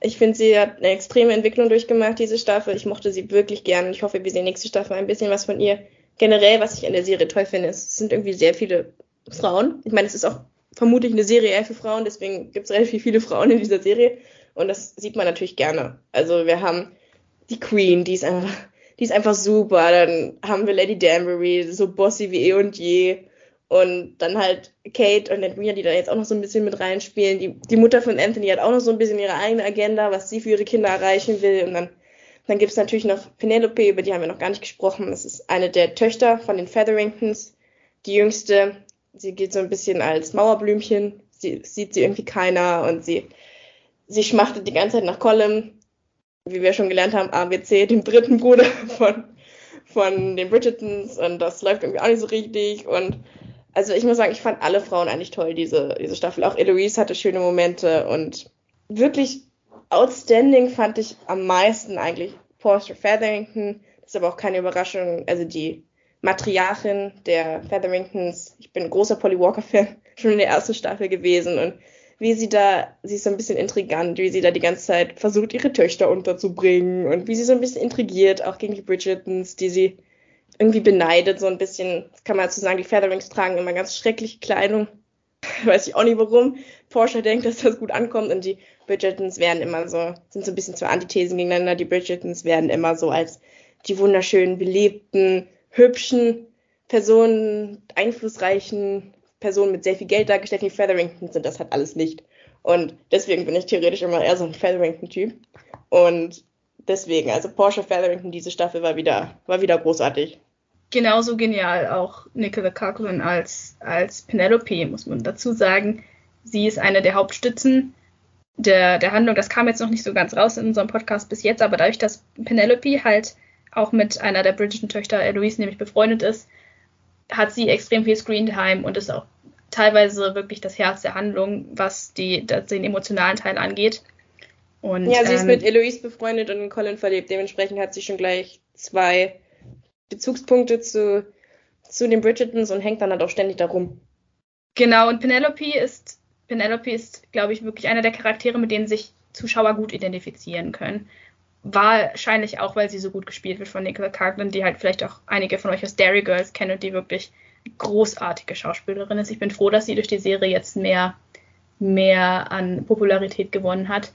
Ich finde, sie hat eine extreme Entwicklung durchgemacht, diese Staffel. Ich mochte sie wirklich gern. Ich hoffe, wir sehen nächste Staffel ein bisschen was von ihr. Generell, was ich an der Serie toll finde, es sind irgendwie sehr viele Frauen. Ich meine, es ist auch vermutlich eine Serie eher für Frauen, deswegen gibt es relativ viele Frauen in dieser Serie. Und das sieht man natürlich gerne. Also wir haben die Queen, die ist einfach, die ist einfach super. Dann haben wir Lady Danbury, so bossy wie eh und je. Und dann halt Kate und Edwina, die da jetzt auch noch so ein bisschen mit reinspielen. Die, die Mutter von Anthony hat auch noch so ein bisschen ihre eigene Agenda, was sie für ihre Kinder erreichen will. Und dann, dann gibt es natürlich noch Penelope, über die haben wir noch gar nicht gesprochen. Das ist eine der Töchter von den Featheringtons, die jüngste. Sie geht so ein bisschen als Mauerblümchen. Sie sieht sie irgendwie keiner und sie, sie schmachtet die ganze Zeit nach Colin, wie wir schon gelernt haben, ABC, dem dritten Bruder von, von den Bridgertons. Und das läuft irgendwie auch nicht so richtig. Und also ich muss sagen, ich fand alle Frauen eigentlich toll, diese, diese Staffel. Auch Eloise hatte schöne Momente und wirklich outstanding fand ich am meisten eigentlich Portia Featherington. Das ist aber auch keine Überraschung. Also die Matriarchin der Featheringtons. Ich bin großer Polly Walker-Fan, schon in der ersten Staffel gewesen. Und wie sie da, sie ist so ein bisschen intrigant, wie sie da die ganze Zeit versucht, ihre Töchter unterzubringen und wie sie so ein bisschen intrigiert, auch gegen die Bridgertons, die sie irgendwie beneidet, so ein bisschen, kann man dazu sagen, die Featherings tragen immer ganz schreckliche Kleidung. Weiß ich auch nicht warum. Porsche denkt, dass das gut ankommt und die Bridgertons werden immer so, sind so ein bisschen zwei Antithesen gegeneinander. Die Bridgertons werden immer so als die wunderschönen, belebten, hübschen Personen, einflussreichen Personen mit sehr viel Geld dargestellt. Die Featheringtons sind das halt alles nicht. Und deswegen bin ich theoretisch immer eher so ein Featherington-Typ. Und deswegen, also Porsche Featherington, diese Staffel war wieder, war wieder großartig genauso genial auch Nicola Coughlin als, als Penelope, muss man dazu sagen. Sie ist eine der Hauptstützen der, der Handlung. Das kam jetzt noch nicht so ganz raus in unserem Podcast bis jetzt, aber dadurch, dass Penelope halt auch mit einer der britischen Töchter Eloise nämlich befreundet ist, hat sie extrem viel Screentime und ist auch teilweise wirklich das Herz der Handlung, was die, den emotionalen Teil angeht. Und, ja, sie ähm, ist mit Eloise befreundet und Colin verliebt. Dementsprechend hat sie schon gleich zwei Bezugspunkte zu, zu den Bridgertons und hängt dann halt auch ständig darum. Genau, und Penelope ist, Penelope ist, glaube ich, wirklich einer der Charaktere, mit denen sich Zuschauer gut identifizieren können. Wahrscheinlich auch, weil sie so gut gespielt wird von Nicola Carglan, die halt vielleicht auch einige von euch aus Dairy Girls kennen und die wirklich großartige Schauspielerin ist. Ich bin froh, dass sie durch die Serie jetzt mehr, mehr an Popularität gewonnen hat.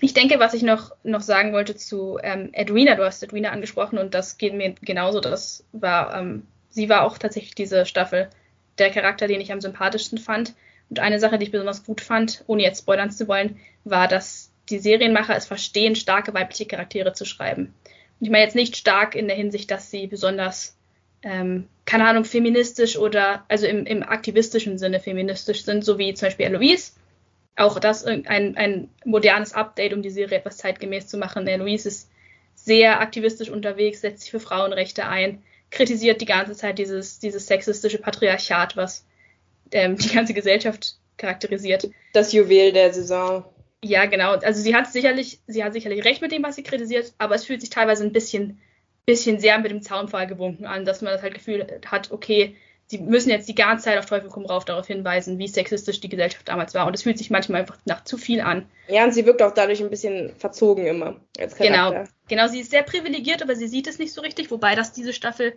Ich denke, was ich noch, noch sagen wollte zu ähm, Edwina, du hast Edwina angesprochen und das geht mir genauso. Das war, ähm, sie war auch tatsächlich diese Staffel der Charakter, den ich am sympathischsten fand. Und eine Sache, die ich besonders gut fand, ohne jetzt spoilern zu wollen, war, dass die Serienmacher es verstehen, starke weibliche Charaktere zu schreiben. Und ich meine jetzt nicht stark in der Hinsicht, dass sie besonders, ähm, keine Ahnung, feministisch oder, also im, im aktivistischen Sinne feministisch sind, so wie zum Beispiel Eloise, auch das ein, ein modernes Update, um die Serie etwas zeitgemäß zu machen. Luis ist sehr aktivistisch unterwegs, setzt sich für Frauenrechte ein, kritisiert die ganze Zeit dieses, dieses sexistische Patriarchat, was ähm, die ganze Gesellschaft charakterisiert. Das Juwel der Saison. Ja, genau. Also sie hat sicherlich, sie hat sicherlich recht mit dem, was sie kritisiert, aber es fühlt sich teilweise ein bisschen, bisschen sehr mit dem Zaunpfahl gewunken an, dass man das halt Gefühl hat, okay, sie müssen jetzt die ganze Zeit auf Teufel komm rauf darauf hinweisen, wie sexistisch die Gesellschaft damals war. Und es fühlt sich manchmal einfach nach zu viel an. Ja, und sie wirkt auch dadurch ein bisschen verzogen immer. Genau, genau. Sie ist sehr privilegiert, aber sie sieht es nicht so richtig, wobei das diese Staffel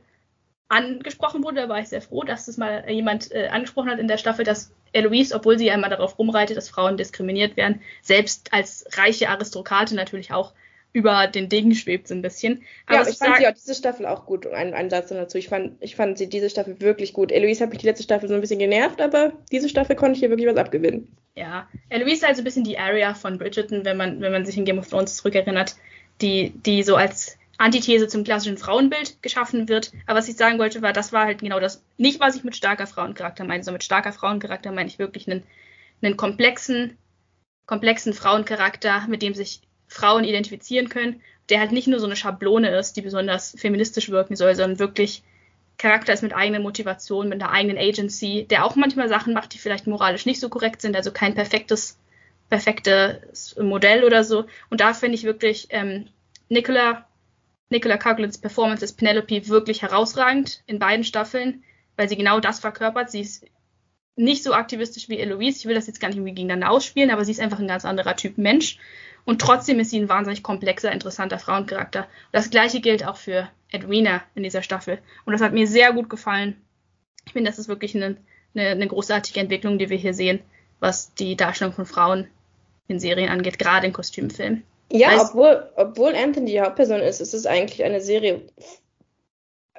angesprochen wurde. Da war ich sehr froh, dass das mal jemand äh, angesprochen hat in der Staffel, dass Eloise, obwohl sie ja immer darauf rumreitet, dass Frauen diskriminiert werden, selbst als reiche Aristokratin natürlich auch über den Degen schwebt so ein bisschen. Aber ja, ich fand sie auch diese Staffel auch gut. Ein, ein Satz dazu. Ich fand, ich fand sie diese Staffel wirklich gut. Eloise hat mich die letzte Staffel so ein bisschen genervt, aber diese Staffel konnte ich hier wirklich was abgewinnen. Ja, Eloise ist halt so ein bisschen die Area von Bridgerton, wenn man, wenn man sich in Game of Thrones zurückerinnert, die, die so als Antithese zum klassischen Frauenbild geschaffen wird. Aber was ich sagen wollte, war, das war halt genau das, nicht was ich mit starker Frauencharakter meine, sondern mit starker Frauencharakter meine ich wirklich einen, einen komplexen, komplexen Frauencharakter, mit dem sich Frauen identifizieren können, der halt nicht nur so eine Schablone ist, die besonders feministisch wirken soll, sondern wirklich Charakter ist mit eigener Motivation, mit einer eigenen Agency, der auch manchmal Sachen macht, die vielleicht moralisch nicht so korrekt sind, also kein perfektes, perfektes Modell oder so. Und da finde ich wirklich ähm, Nicola, Nicola Couglins Performance als Penelope wirklich herausragend in beiden Staffeln, weil sie genau das verkörpert. Sie ist nicht so aktivistisch wie Eloise. Ich will das jetzt gar nicht irgendwie gegeneinander ausspielen, aber sie ist einfach ein ganz anderer Typ Mensch. Und trotzdem ist sie ein wahnsinnig komplexer, interessanter Frauencharakter. Das gleiche gilt auch für Edwina in dieser Staffel. Und das hat mir sehr gut gefallen. Ich finde, das ist wirklich eine, eine, eine großartige Entwicklung, die wir hier sehen, was die Darstellung von Frauen in Serien angeht, gerade in Kostümfilmen. Ja, weißt, obwohl, obwohl Anthony die Hauptperson ist, ist es eigentlich eine Serie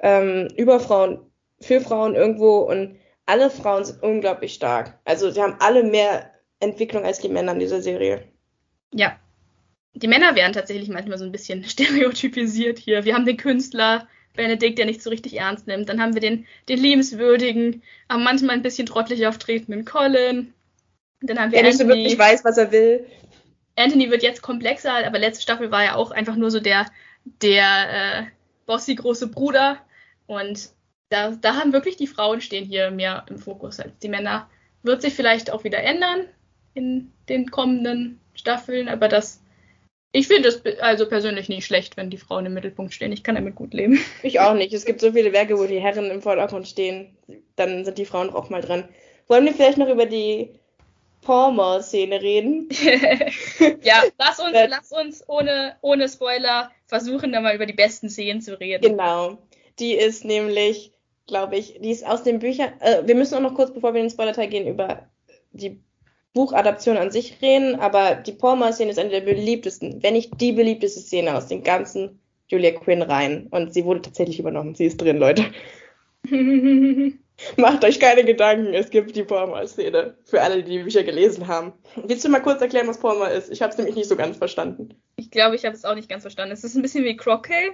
ähm, über Frauen, für Frauen irgendwo und alle Frauen sind unglaublich stark. Also sie haben alle mehr Entwicklung als die Männer in dieser Serie. Ja, die Männer werden tatsächlich manchmal so ein bisschen stereotypisiert hier. Wir haben den Künstler Benedikt, der nicht so richtig ernst nimmt. Dann haben wir den, den liebenswürdigen, aber manchmal ein bisschen trottelig auftretenden Colin. Dann haben wir der Anthony, nicht so wirklich weiß, was er will. Anthony wird jetzt komplexer, aber letzte Staffel war ja auch einfach nur so der, der äh, bossy große Bruder. Und da, da haben wirklich die Frauen stehen hier mehr im Fokus als die Männer. Wird sich vielleicht auch wieder ändern in den kommenden Staffeln, aber das ich finde es also persönlich nicht schlecht, wenn die Frauen im Mittelpunkt stehen. Ich kann damit gut leben. Ich auch nicht. Es gibt so viele Werke, wo die Herren im Vordergrund stehen. Dann sind die Frauen auch mal dran. Wollen wir vielleicht noch über die Palmer-Szene reden? ja, lass uns, lass uns ohne, ohne Spoiler versuchen, da mal über die besten Szenen zu reden. Genau. Die ist nämlich, glaube ich, die ist aus den Büchern. Äh, wir müssen auch noch kurz, bevor wir in den Spoiler-Teil gehen, über die Buchadaption an sich reden, aber die Palmer-Szene ist eine der beliebtesten, wenn nicht die beliebteste Szene aus den ganzen Julia Quinn-Reihen. Und sie wurde tatsächlich übernommen. Sie ist drin, Leute. Macht euch keine Gedanken, es gibt die Palmer-Szene. Für alle, die die Bücher gelesen haben. Willst du mal kurz erklären, was Palmer ist? Ich habe es nämlich nicht so ganz verstanden. Ich glaube, ich habe es auch nicht ganz verstanden. Es ist ein bisschen wie Crockett.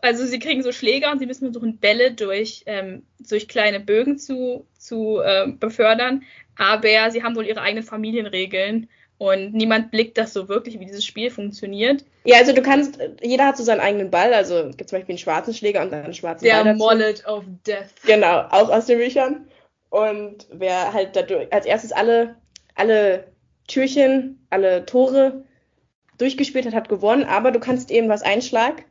Also sie kriegen so Schläger und sie müssen versuchen, Bälle durch, ähm, durch kleine Bögen zu, zu äh, befördern aber sie haben wohl ihre eigenen Familienregeln und niemand blickt das so wirklich, wie dieses Spiel funktioniert. Ja, also du kannst, jeder hat so seinen eigenen Ball, also es gibt zum Beispiel einen schwarzen Schläger und dann einen schwarzen Der Ball. Der Mollet of Death. Genau, auch aus den Büchern. Und wer halt dadurch als erstes alle, alle Türchen, alle Tore durchgespielt hat, hat gewonnen, aber du kannst eben was Einschlag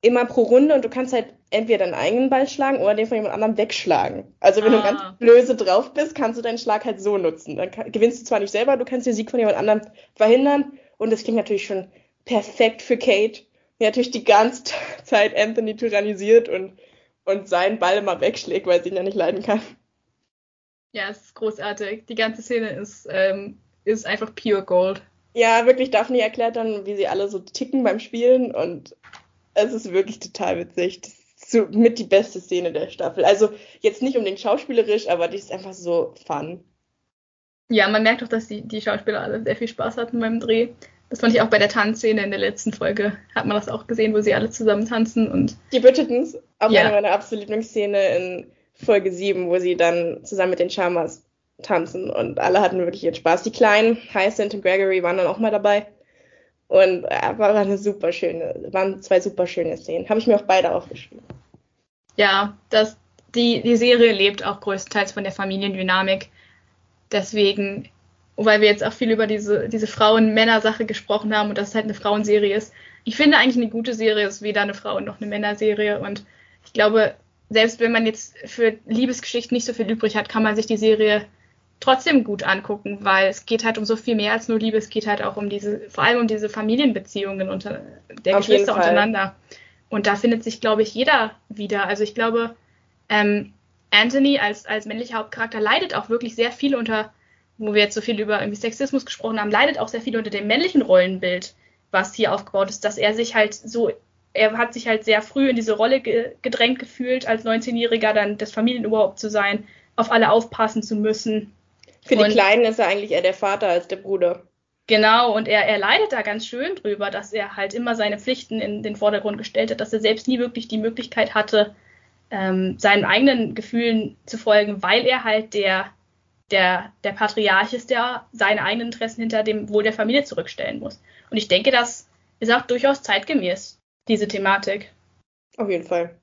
immer pro Runde und du kannst halt entweder deinen eigenen Ball schlagen oder den von jemand anderem wegschlagen. Also wenn ah. du ganz blöse drauf bist, kannst du deinen Schlag halt so nutzen. Dann gewinnst du zwar nicht selber, du kannst den Sieg von jemand anderem verhindern und das klingt natürlich schon perfekt für Kate, die natürlich die ganze Zeit Anthony tyrannisiert und, und seinen Ball immer wegschlägt, weil sie ihn ja nicht leiden kann. Ja, es ist großartig. Die ganze Szene ist, ähm, ist einfach pure Gold. Ja, wirklich, Daphne erklärt dann, wie sie alle so ticken beim Spielen und es ist wirklich total witzig. Das so mit die beste Szene der Staffel. Also jetzt nicht unbedingt schauspielerisch, aber die ist einfach so fun. Ja, man merkt doch, dass die, die Schauspieler alle sehr viel Spaß hatten beim Dreh. Das fand ich auch bei der Tanzszene in der letzten Folge. Hat man das auch gesehen, wo sie alle zusammen tanzen und. Die Bridgertons, auch ja. eine meiner absoluten Lieblingsszene in Folge 7, wo sie dann zusammen mit den Charmers tanzen und alle hatten wirklich ihren Spaß. Die kleinen, Hyacinth und Gregory waren dann auch mal dabei. Und äh, war eine super schöne, waren zwei super schöne Szenen. Habe ich mir auch beide aufgeschrieben. Ja, das, die, die Serie lebt auch größtenteils von der Familiendynamik. Deswegen, weil wir jetzt auch viel über diese, diese Frauen-Männer-Sache gesprochen haben und dass es halt eine Frauenserie ist. Ich finde eigentlich eine gute Serie ist weder eine Frauen- noch eine Männerserie. Und ich glaube, selbst wenn man jetzt für Liebesgeschichten nicht so viel übrig hat, kann man sich die Serie trotzdem gut angucken, weil es geht halt um so viel mehr als nur Liebe. Es geht halt auch um diese, vor allem um diese Familienbeziehungen unter der Auf Geschwister untereinander. Und da findet sich, glaube ich, jeder wieder. Also ich glaube, ähm, Anthony als, als männlicher Hauptcharakter leidet auch wirklich sehr viel unter, wo wir jetzt so viel über irgendwie Sexismus gesprochen haben, leidet auch sehr viel unter dem männlichen Rollenbild, was hier aufgebaut ist, dass er sich halt so, er hat sich halt sehr früh in diese Rolle ge gedrängt gefühlt, als 19-Jähriger dann das Familienoberhaupt zu sein, auf alle aufpassen zu müssen. Für und die Kleinen ist er eigentlich eher der Vater als der Bruder. Genau, und er, er leidet da ganz schön drüber, dass er halt immer seine Pflichten in den Vordergrund gestellt hat, dass er selbst nie wirklich die Möglichkeit hatte, ähm, seinen eigenen Gefühlen zu folgen, weil er halt der, der, der Patriarch ist, der seine eigenen Interessen hinter dem Wohl der Familie zurückstellen muss. Und ich denke, das ist auch durchaus zeitgemäß, diese Thematik. Auf jeden Fall.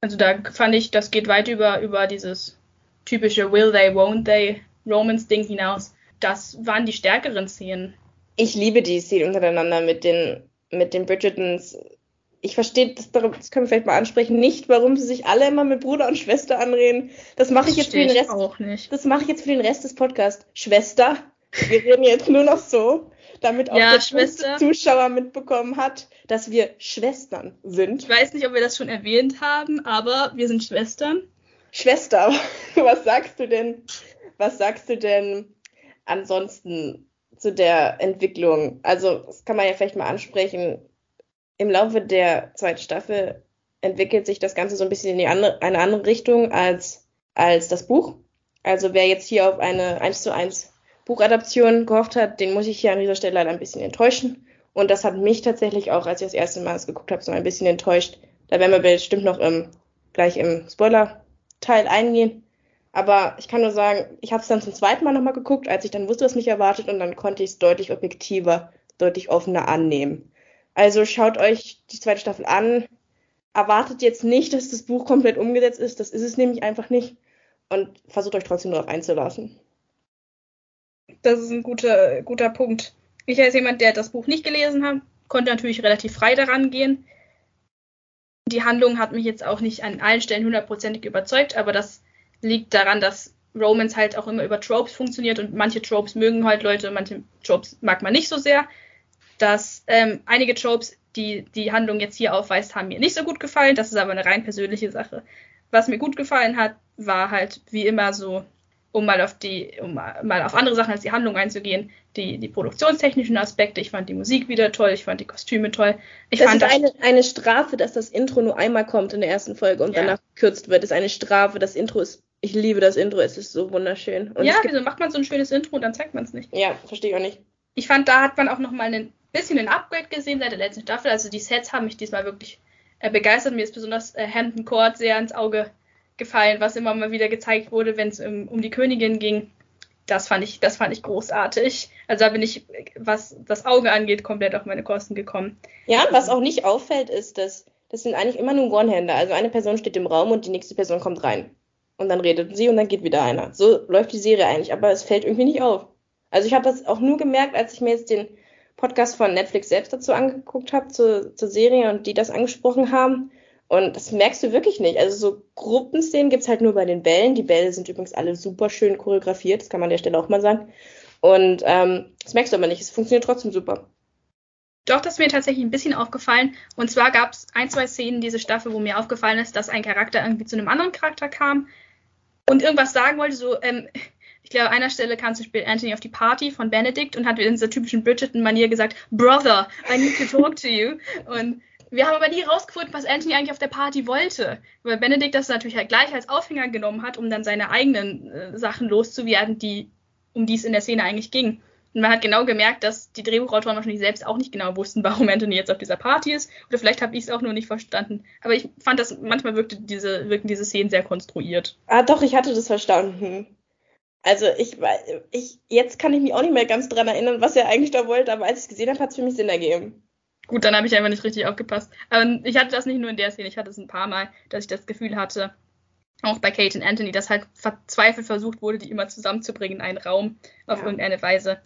Also da fand ich, das geht weit über, über dieses typische Will they, won't they Romans-Ding hinaus. Das waren die stärkeren Szenen. Ich liebe die Szenen untereinander mit den, mit den Bridgertons ich verstehe, das, das können wir vielleicht mal ansprechen, nicht, warum sie sich alle immer mit Bruder und Schwester anreden. Das mache ich jetzt für den Rest. Auch nicht. Das mache ich jetzt für den Rest des Podcasts. Schwester, wir reden jetzt nur noch so, damit auch ja, der Schwester. Zuschauer mitbekommen hat, dass wir Schwestern sind. Ich weiß nicht, ob wir das schon erwähnt haben, aber wir sind Schwestern. Schwester, was sagst du denn? Was sagst du denn ansonsten zu der Entwicklung? Also, das kann man ja vielleicht mal ansprechen im Laufe der zweiten Staffel entwickelt sich das Ganze so ein bisschen in andere, eine andere Richtung als, als das Buch. Also wer jetzt hier auf eine 1 zu 1 Buchadaption gehofft hat, den muss ich hier an dieser Stelle leider ein bisschen enttäuschen. Und das hat mich tatsächlich auch, als ich das erste Mal das geguckt habe, so ein bisschen enttäuscht. Da werden wir bestimmt noch im, gleich im Spoiler-Teil eingehen. Aber ich kann nur sagen, ich habe es dann zum zweiten Mal nochmal geguckt, als ich dann wusste, was mich erwartet, und dann konnte ich es deutlich objektiver, deutlich offener annehmen. Also schaut euch die zweite Staffel an. Erwartet jetzt nicht, dass das Buch komplett umgesetzt ist. Das ist es nämlich einfach nicht. Und versucht euch trotzdem darauf einzulassen. Das ist ein guter, guter Punkt. Ich als jemand, der das Buch nicht gelesen hat, konnte natürlich relativ frei daran gehen. Die Handlung hat mich jetzt auch nicht an allen Stellen hundertprozentig überzeugt, aber das liegt daran, dass Romance halt auch immer über Tropes funktioniert und manche Tropes mögen halt Leute, manche Tropes mag man nicht so sehr dass ähm, einige Tropes, die die Handlung jetzt hier aufweist, haben mir nicht so gut gefallen. Das ist aber eine rein persönliche Sache. Was mir gut gefallen hat, war halt wie immer so, um mal auf die, um mal auf andere Sachen als die Handlung einzugehen, die, die produktionstechnischen Aspekte. Ich fand die Musik wieder toll, ich fand die Kostüme toll. Ich das fand ist eine, eine Strafe, dass das Intro nur einmal kommt in der ersten Folge und ja. danach gekürzt wird. Das ist eine Strafe. Das Intro ist, ich liebe das Intro, es ist so wunderschön. Und ja, wieso macht man so ein schönes Intro und dann zeigt man es nicht? Ja, verstehe ich auch nicht. Ich fand, da hat man auch nochmal einen bisschen ein Upgrade gesehen seit der letzten Staffel. Also die Sets haben mich diesmal wirklich äh, begeistert. Mir ist besonders äh, Hampton Court sehr ins Auge gefallen, was immer mal wieder gezeigt wurde, wenn es um, um die Königin ging. Das fand ich, das fand ich großartig. Also da bin ich, was das Auge angeht, komplett auf meine Kosten gekommen. Ja, was auch nicht auffällt, ist, dass das sind eigentlich immer nur One-Hander. Also eine Person steht im Raum und die nächste Person kommt rein. Und dann redet sie und dann geht wieder einer. So läuft die Serie eigentlich, aber es fällt irgendwie nicht auf. Also ich habe das auch nur gemerkt, als ich mir jetzt den Podcast von Netflix selbst dazu angeguckt habe, zur, zur Serie und die das angesprochen haben. Und das merkst du wirklich nicht. Also so Gruppenszenen gibt's halt nur bei den Bällen. Die Bälle sind übrigens alle super schön choreografiert, das kann man an der Stelle auch mal sagen. Und ähm, das merkst du aber nicht. Es funktioniert trotzdem super. Doch, das ist mir tatsächlich ein bisschen aufgefallen. Und zwar gab es ein, zwei Szenen diese Staffel, wo mir aufgefallen ist, dass ein Charakter irgendwie zu einem anderen Charakter kam und irgendwas sagen wollte. So, ähm, ich glaube, an einer Stelle kam zum Beispiel Anthony auf die Party von Benedict und hat in dieser typischen Bridgerton-Manier gesagt, Brother, I need to talk to you. Und wir haben aber nie rausgefunden, was Anthony eigentlich auf der Party wollte. Weil Benedict das natürlich halt gleich als Aufhänger genommen hat, um dann seine eigenen äh, Sachen loszuwerden, die, um die es in der Szene eigentlich ging. Und man hat genau gemerkt, dass die Drehbuchautoren wahrscheinlich selbst auch nicht genau wussten, warum Anthony jetzt auf dieser Party ist. Oder vielleicht habe ich es auch nur nicht verstanden. Aber ich fand das, manchmal wirkte diese, wirkten diese Szenen sehr konstruiert. Ah, doch, ich hatte das verstanden. Also ich, ich, jetzt kann ich mich auch nicht mehr ganz dran erinnern, was er eigentlich da wollte, aber als ich es gesehen habe, hat es für mich Sinn ergeben. Gut, dann habe ich einfach nicht richtig aufgepasst. Aber ich hatte das nicht nur in der Szene, ich hatte es ein paar Mal, dass ich das Gefühl hatte, auch bei Kate und Anthony, dass halt verzweifelt versucht wurde, die immer zusammenzubringen in einen Raum auf ja. irgendeine Weise.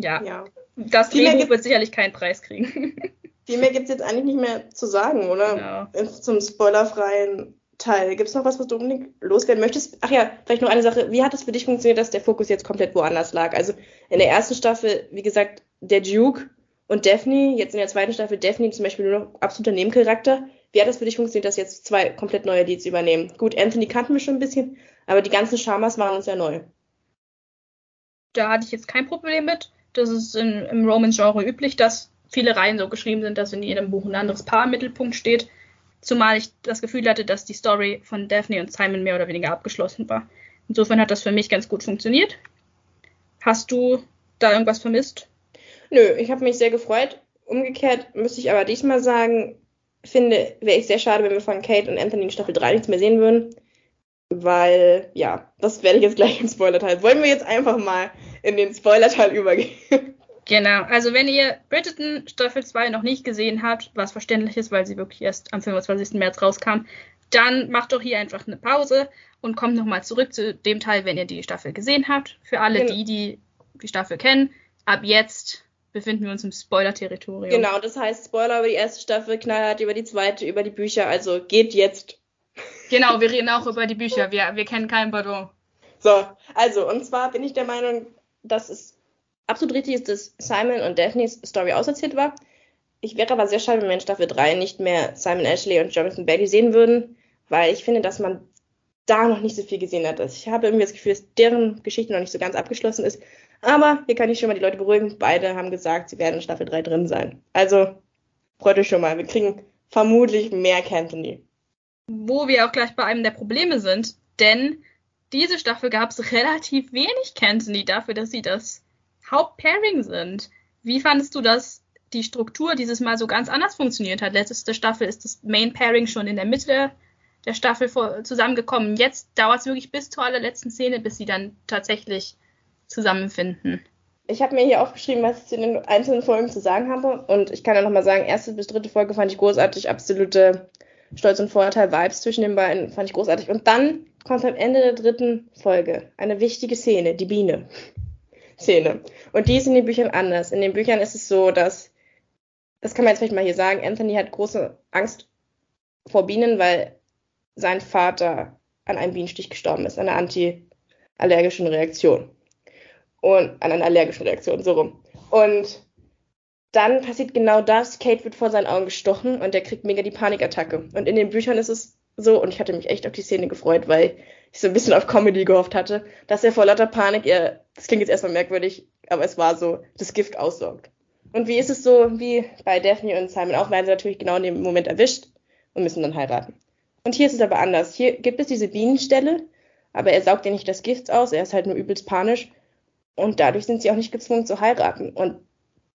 Ja, ja. das Drehbuch wird sicherlich keinen Preis kriegen. Viel mehr gibt es jetzt eigentlich nicht mehr zu sagen, oder? Genau. Zum spoilerfreien Teil. Gibt es noch was, was du unbedingt loswerden möchtest? Ach ja, vielleicht noch eine Sache. Wie hat es für dich funktioniert, dass der Fokus jetzt komplett woanders lag? Also in der ersten Staffel, wie gesagt, der Duke und Daphne, jetzt in der zweiten Staffel Daphne zum Beispiel nur noch absoluter Nebencharakter. Wie hat das für dich funktioniert, dass jetzt zwei komplett neue Leads übernehmen? Gut, Anthony kannten wir schon ein bisschen, aber die ganzen Shamas waren uns ja neu. Da hatte ich jetzt kein Problem mit. Das ist in, im Romance-Genre üblich, dass viele Reihen so geschrieben sind, dass in jedem Buch ein anderes Paar im Mittelpunkt steht. Zumal ich das Gefühl hatte, dass die Story von Daphne und Simon mehr oder weniger abgeschlossen war. Insofern hat das für mich ganz gut funktioniert. Hast du da irgendwas vermisst? Nö, ich habe mich sehr gefreut. Umgekehrt müsste ich aber diesmal sagen, finde, wäre ich sehr schade, wenn wir von Kate und Anthony in Staffel 3 nichts mehr sehen würden. Weil, ja, das werde ich jetzt gleich im Spoiler-Teil. Wollen wir jetzt einfach mal in den Spoiler-Teil übergehen? Genau, also wenn ihr Bridgerton Staffel 2 noch nicht gesehen habt, was verständlich ist, weil sie wirklich erst am 25. März rauskam, dann macht doch hier einfach eine Pause und kommt nochmal zurück zu dem Teil, wenn ihr die Staffel gesehen habt. Für alle genau. die, die die Staffel kennen, ab jetzt befinden wir uns im Spoiler-Territorium. Genau, das heißt Spoiler über die erste Staffel, knallhart über die zweite, über die Bücher, also geht jetzt. Genau, wir reden auch über die Bücher, wir, wir kennen keinen Pardon. So, also, und zwar bin ich der Meinung, dass es absolut richtig ist, dass Simon und Daphnes Story auserzählt war. Ich wäre aber sehr schade, wenn wir in Staffel 3 nicht mehr Simon Ashley und Jonathan Bailey sehen würden, weil ich finde, dass man da noch nicht so viel gesehen hat. Ich habe irgendwie das Gefühl, dass deren Geschichte noch nicht so ganz abgeschlossen ist. Aber hier kann ich schon mal die Leute beruhigen. Beide haben gesagt, sie werden in Staffel 3 drin sein. Also freut euch schon mal. Wir kriegen vermutlich mehr Cantonese. Wo wir auch gleich bei einem der Probleme sind, denn diese Staffel gab es relativ wenig Cantonese dafür, dass sie das Hauptpairing sind. Wie fandest du, dass die Struktur dieses Mal so ganz anders funktioniert hat? Letzte Staffel ist das Main Pairing schon in der Mitte der Staffel zusammengekommen. Jetzt dauert es wirklich bis zur allerletzten Szene, bis sie dann tatsächlich zusammenfinden. Ich habe mir hier aufgeschrieben, was ich zu den einzelnen Folgen zu sagen habe. Und ich kann ja nochmal sagen, erste bis dritte Folge fand ich großartig, absolute Stolz und Vorurteil-Vibes zwischen den beiden fand ich großartig. Und dann kommt am Ende der dritten Folge eine wichtige Szene, die Biene. Szene. Und die ist in den Büchern anders. In den Büchern ist es so, dass, das kann man jetzt vielleicht mal hier sagen, Anthony hat große Angst vor Bienen, weil sein Vater an einem Bienenstich gestorben ist, an einer antiallergischen Reaktion. Und an einer allergischen Reaktion, so rum. Und dann passiert genau das. Kate wird vor seinen Augen gestochen und er kriegt mega die Panikattacke. Und in den Büchern ist es so, und ich hatte mich echt auf die Szene gefreut, weil ich so ein bisschen auf Comedy gehofft hatte, dass er vor lauter Panik, er, das klingt jetzt erstmal merkwürdig, aber es war so, das Gift aussaugt. Und wie ist es so, wie bei Daphne und Simon auch, werden sie natürlich genau in dem Moment erwischt und müssen dann heiraten. Und hier ist es aber anders. Hier gibt es diese Bienenstelle, aber er saugt ja nicht das Gift aus, er ist halt nur übelst panisch. Und dadurch sind sie auch nicht gezwungen zu heiraten. Und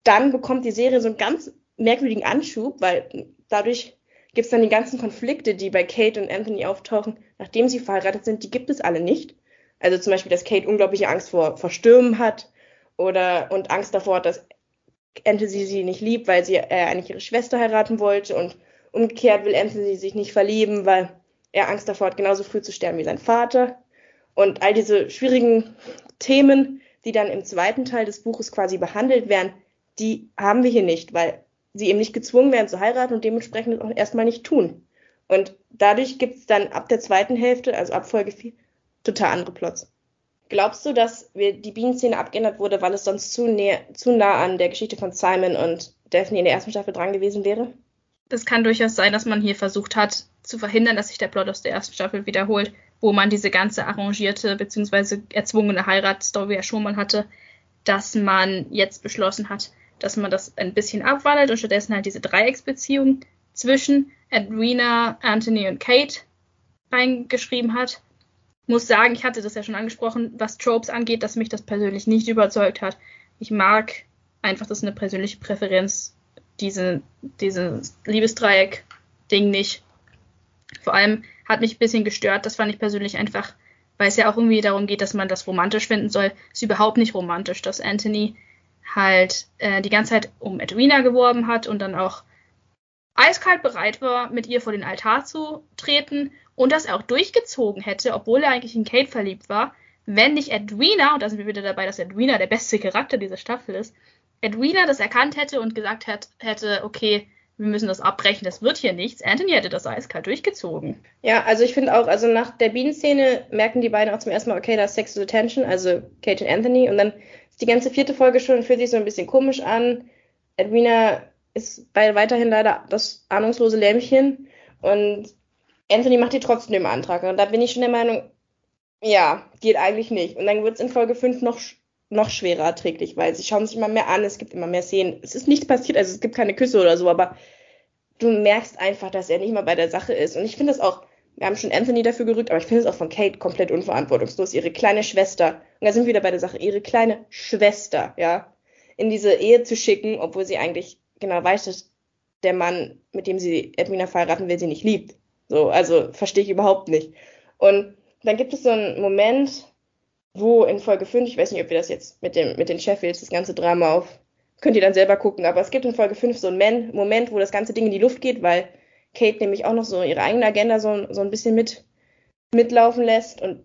dann bekommt die Serie so einen ganz merkwürdigen Anschub, weil dadurch gibt es dann die ganzen Konflikte, die bei Kate und Anthony auftauchen, nachdem sie verheiratet sind, die gibt es alle nicht. Also zum Beispiel, dass Kate unglaubliche Angst vor, vor Stürmen hat oder und Angst davor hat, dass Anthony sie nicht liebt, weil sie äh, eigentlich ihre Schwester heiraten wollte und umgekehrt will Anthony sich nicht verlieben, weil er Angst davor hat, genauso früh zu sterben wie sein Vater. Und all diese schwierigen Themen, die dann im zweiten Teil des Buches quasi behandelt werden, die haben wir hier nicht, weil sie eben nicht gezwungen werden zu heiraten und dementsprechend auch erstmal nicht tun. Und dadurch gibt es dann ab der zweiten Hälfte, also ab Folge 4, total andere Plots. Glaubst du, dass die Bienenszene abgeändert wurde, weil es sonst zu, näher, zu nah an der Geschichte von Simon und Daphne in der ersten Staffel dran gewesen wäre? Das kann durchaus sein, dass man hier versucht hat, zu verhindern, dass sich der Plot aus der ersten Staffel wiederholt, wo man diese ganze arrangierte bzw. erzwungene Heiratsstory ja schon mal hatte, dass man jetzt beschlossen hat, dass man das ein bisschen abwandelt und stattdessen halt diese Dreiecksbeziehung zwischen Edwina, Anthony und Kate reingeschrieben hat. Muss sagen, ich hatte das ja schon angesprochen, was Tropes angeht, dass mich das persönlich nicht überzeugt hat. Ich mag einfach, das ist eine persönliche Präferenz, diese, dieses Liebesdreieck-Ding nicht. Vor allem hat mich ein bisschen gestört, das fand ich persönlich einfach, weil es ja auch irgendwie darum geht, dass man das romantisch finden soll. Ist überhaupt nicht romantisch, dass Anthony halt äh, die ganze Zeit um Edwina geworben hat und dann auch eiskalt bereit war, mit ihr vor den Altar zu treten und das auch durchgezogen hätte, obwohl er eigentlich in Kate verliebt war, wenn nicht Edwina, und da sind wir wieder dabei, dass Edwina der beste Charakter dieser Staffel ist, Edwina das erkannt hätte und gesagt hat, hätte, okay, wir müssen das abbrechen, das wird hier nichts. Anthony hätte das eiskalt durchgezogen. Ja, also ich finde auch, also nach der Bienenszene merken die beiden auch zum ersten Mal, okay, da ist Sexual Tension, also Kate und Anthony. Und dann die ganze vierte Folge schon, fühlt sich so ein bisschen komisch an. Edwina ist bei, weiterhin leider das ahnungslose Lämmchen. Und Anthony macht ihr trotzdem den Antrag. Und da bin ich schon der Meinung, ja, geht eigentlich nicht. Und dann wird es in Folge 5 noch, noch schwerer erträglich, weil sie schauen sich immer mehr an, es gibt immer mehr Szenen. Es ist nichts passiert, also es gibt keine Küsse oder so, aber du merkst einfach, dass er nicht mal bei der Sache ist. Und ich finde das auch, wir haben schon Anthony dafür gerückt, aber ich finde es auch von Kate komplett unverantwortungslos, ihre kleine Schwester, und da sind wir wieder bei der Sache, ihre kleine Schwester, ja, in diese Ehe zu schicken, obwohl sie eigentlich genau weiß, dass der Mann, mit dem sie Edwina verheiraten will, sie nicht liebt. So, also verstehe ich überhaupt nicht. Und dann gibt es so einen Moment, wo in Folge 5, ich weiß nicht, ob wir das jetzt mit, dem, mit den Sheffields, das ganze Drama auf, könnt ihr dann selber gucken, aber es gibt in Folge 5 so einen Moment, wo das ganze Ding in die Luft geht, weil Kate nämlich auch noch so ihre eigene Agenda so, so ein bisschen mit, mitlaufen lässt und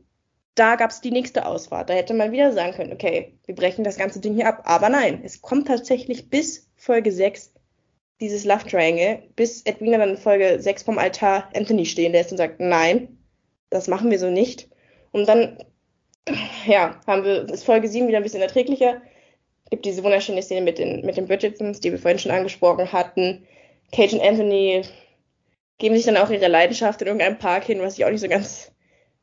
da gab es die nächste Ausfahrt. Da hätte man wieder sagen können, okay, wir brechen das ganze Ding hier ab. Aber nein, es kommt tatsächlich bis Folge 6 dieses Love Triangle, bis Edwina dann in Folge 6 vom Altar Anthony stehen lässt und sagt, nein, das machen wir so nicht. Und dann, ja, haben wir, ist Folge 7 wieder ein bisschen erträglicher. Gibt diese wunderschöne Szene mit den, mit den Bridgertons, die wir vorhin schon angesprochen hatten. Kate und Anthony geben sich dann auch ihre Leidenschaft in irgendeinem Park hin, was ich auch nicht so ganz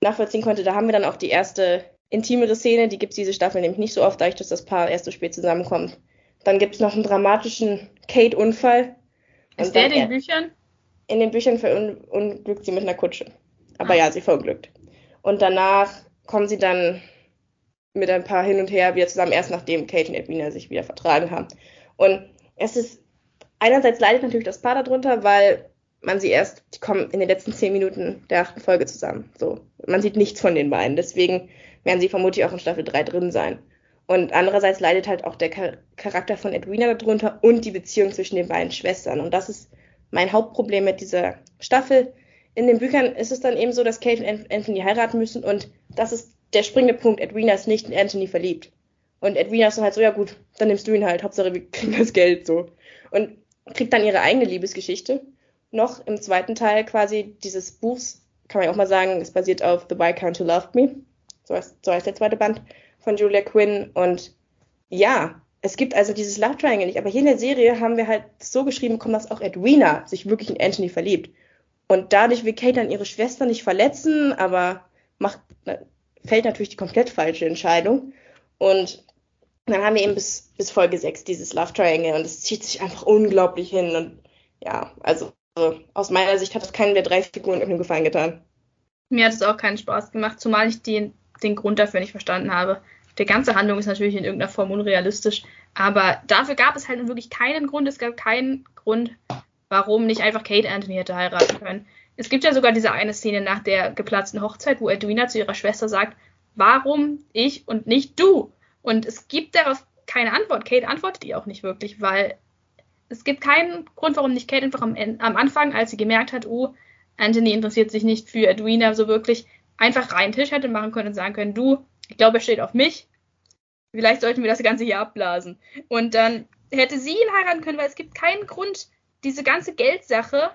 nachvollziehen konnte. Da haben wir dann auch die erste intimere Szene, die gibt es diese Staffel nämlich nicht so oft, dadurch, dass das Paar erst so spät zusammenkommt. Dann gibt es noch einen dramatischen Kate-Unfall. Ist der in den Büchern? In den Büchern verunglückt sie mit einer Kutsche. Aber ah. ja, sie verunglückt. Und danach kommen sie dann mit ein paar hin und her wieder zusammen, erst nachdem Kate und Edwina sich wieder vertragen haben. Und es ist, einerseits leidet natürlich das Paar darunter, weil man sie erst, die kommen in den letzten zehn Minuten der achten Folge zusammen. So. Man sieht nichts von den beiden. Deswegen werden sie vermutlich auch in Staffel 3 drin sein. Und andererseits leidet halt auch der Charakter von Edwina darunter und die Beziehung zwischen den beiden Schwestern. Und das ist mein Hauptproblem mit dieser Staffel. In den Büchern ist es dann eben so, dass Kate und Anthony heiraten müssen und das ist der springende Punkt. Edwina ist nicht in Anthony verliebt. Und Edwina ist dann halt so, ja gut, dann nimmst du ihn halt. Hauptsache, wir kriegen das Geld so. Und kriegt dann ihre eigene Liebesgeschichte. Noch im zweiten Teil quasi dieses Buchs, kann man auch mal sagen, es basiert auf The Viscount Who Loved Me. So heißt, so heißt der zweite Band von Julia Quinn. Und ja, es gibt also dieses Love Triangle nicht. Aber hier in der Serie haben wir halt so geschrieben bekommen, dass auch Edwina sich wirklich in Anthony verliebt. Und dadurch will Kate dann ihre Schwester nicht verletzen, aber macht, fällt natürlich die komplett falsche Entscheidung. Und dann haben wir eben bis, bis Folge 6 dieses Love Triangle und es zieht sich einfach unglaublich hin. Und ja, also aus meiner Sicht hat das keinen der drei Figuren irgendeinen Gefallen getan. Mir hat es auch keinen Spaß gemacht, zumal ich den, den Grund dafür nicht verstanden habe der ganze Handlung ist natürlich in irgendeiner Form unrealistisch, aber dafür gab es halt wirklich keinen Grund. Es gab keinen Grund, warum nicht einfach Kate Anthony hätte heiraten können. Es gibt ja sogar diese eine Szene nach der geplatzten Hochzeit, wo Edwina zu ihrer Schwester sagt, warum ich und nicht du? Und es gibt darauf keine Antwort. Kate antwortet ihr auch nicht wirklich, weil es gibt keinen Grund, warum nicht Kate einfach am, am Anfang, als sie gemerkt hat, oh, Anthony interessiert sich nicht für Edwina so wirklich, einfach rein Tisch hätte machen können und sagen können, du, ich glaube, er steht auf mich. Vielleicht sollten wir das Ganze hier abblasen. Und dann hätte sie ihn heiraten können, weil es gibt keinen Grund, diese ganze Geldsache,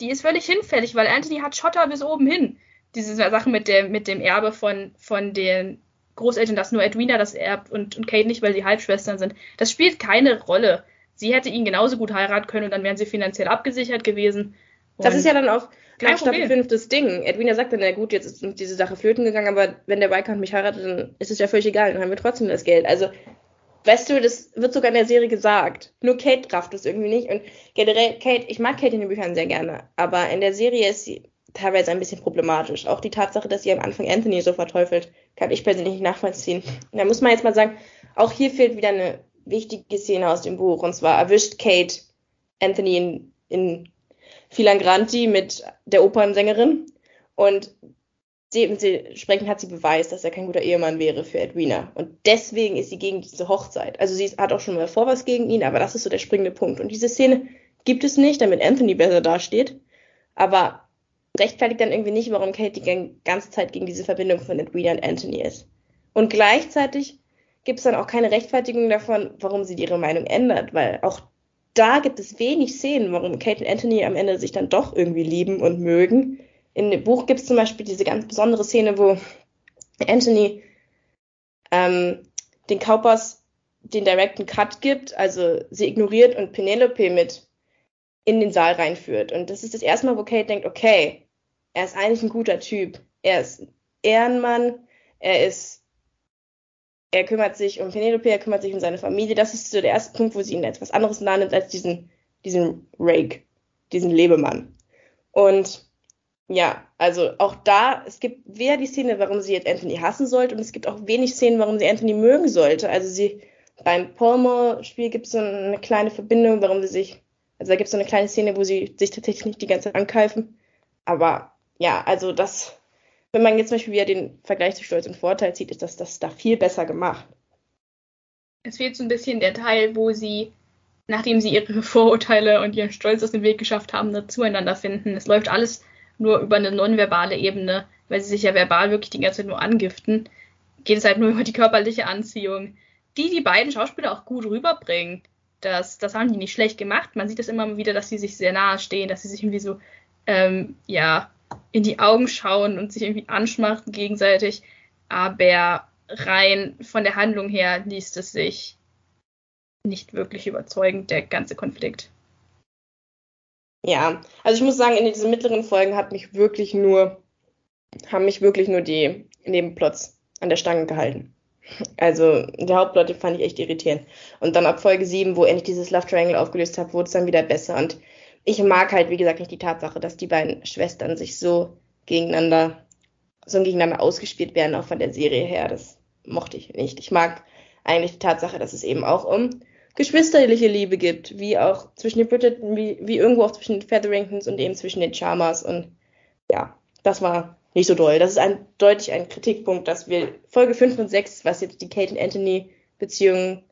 die ist völlig hinfällig, weil Anthony hat Schotter bis oben hin. Diese Sache mit dem, mit dem Erbe von, von den Großeltern, dass nur Edwina das erbt und, und Kate nicht, weil sie Halbschwestern sind. Das spielt keine Rolle. Sie hätte ihn genauso gut heiraten können und dann wären sie finanziell abgesichert gewesen. Und das ist ja dann auch nach Staffel 5 das Ding. Edwina sagt dann, na gut, jetzt ist diese Sache flöten gegangen, aber wenn der Viscount mich heiratet, dann ist es ja völlig egal, dann haben wir trotzdem das Geld. Also, weißt du, das wird sogar in der Serie gesagt. Nur Kate rafft es irgendwie nicht. Und generell, Kate, ich mag Kate in den Büchern sehr gerne, aber in der Serie ist sie teilweise ein bisschen problematisch. Auch die Tatsache, dass sie am Anfang Anthony so verteufelt, kann ich persönlich nicht nachvollziehen. Da muss man jetzt mal sagen, auch hier fehlt wieder eine wichtige Szene aus dem Buch. Und zwar erwischt Kate Anthony in, in Filangranti mit der Opernsängerin. Und dementsprechend hat sie Beweis, dass er kein guter Ehemann wäre für Edwina. Und deswegen ist sie gegen diese Hochzeit. Also sie hat auch schon mal vor was gegen ihn, aber das ist so der springende Punkt. Und diese Szene gibt es nicht, damit Anthony besser dasteht. Aber rechtfertigt dann irgendwie nicht, warum Kate die ganze Zeit gegen diese Verbindung von Edwina und Anthony ist. Und gleichzeitig gibt es dann auch keine Rechtfertigung davon, warum sie ihre Meinung ändert, weil auch da gibt es wenig Szenen, warum Kate und Anthony am Ende sich dann doch irgendwie lieben und mögen. In dem Buch gibt es zum Beispiel diese ganz besondere Szene, wo Anthony ähm, den Kaupers den direkten Cut gibt, also sie ignoriert und Penelope mit in den Saal reinführt. Und das ist das erste Mal, wo Kate denkt, okay, er ist eigentlich ein guter Typ. Er ist Ehrenmann, er ist, er kümmert sich um Penelope, er kümmert sich um seine Familie. Das ist so der erste Punkt, wo sie ihn als was anderes landet als diesen, diesen Rake, diesen Lebemann. Und ja, also auch da, es gibt weder die Szene, warum sie jetzt Anthony hassen sollte, und es gibt auch wenig Szenen, warum sie Anthony mögen sollte. Also sie, beim Palmer-Spiel gibt es so eine kleine Verbindung, warum sie sich also da gibt es so eine kleine Szene, wo sie sich tatsächlich nicht die ganze Zeit ankeifen. Aber ja, also das, wenn man jetzt zum Beispiel wieder den Vergleich zu Stolz und Vorteil zieht, ist das, das da viel besser gemacht. Es fehlt so ein bisschen der Teil, wo sie, nachdem sie ihre Vorurteile und ihren Stolz aus dem Weg geschafft haben, zueinander finden. Es läuft alles nur über eine nonverbale Ebene, weil sie sich ja verbal wirklich die ganze Zeit nur angiften. Geht es halt nur über die körperliche Anziehung, die die beiden Schauspieler auch gut rüberbringen das, das haben die nicht schlecht gemacht. Man sieht das immer wieder, dass sie sich sehr nahe stehen, dass sie sich irgendwie so, ähm, ja, in die Augen schauen und sich irgendwie anschmachten gegenseitig. Aber rein von der Handlung her liest es sich nicht wirklich überzeugend, der ganze Konflikt. Ja, also ich muss sagen, in diesen mittleren Folgen hat mich wirklich nur, haben mich wirklich nur die Nebenplots an der Stange gehalten. Also der Hauptplot fand ich echt irritierend. Und dann ab Folge 7, wo endlich dieses Love Triangle aufgelöst hat, wurde es dann wieder besser. Und ich mag halt, wie gesagt, nicht die Tatsache, dass die beiden Schwestern sich so gegeneinander, so gegeneinander ausgespielt werden, auch von der Serie her. Das mochte ich nicht. Ich mag eigentlich die Tatsache, dass es eben auch um geschwisterliche Liebe gibt, wie auch zwischen den Bridgerton, wie, wie irgendwo auch zwischen den Featheringtons und eben zwischen den Charmers. Und ja, das war nicht so doll. Das ist ein, deutlich ein Kritikpunkt, dass wir Folge 5 und 6, was jetzt die Kate und Anthony Beziehungen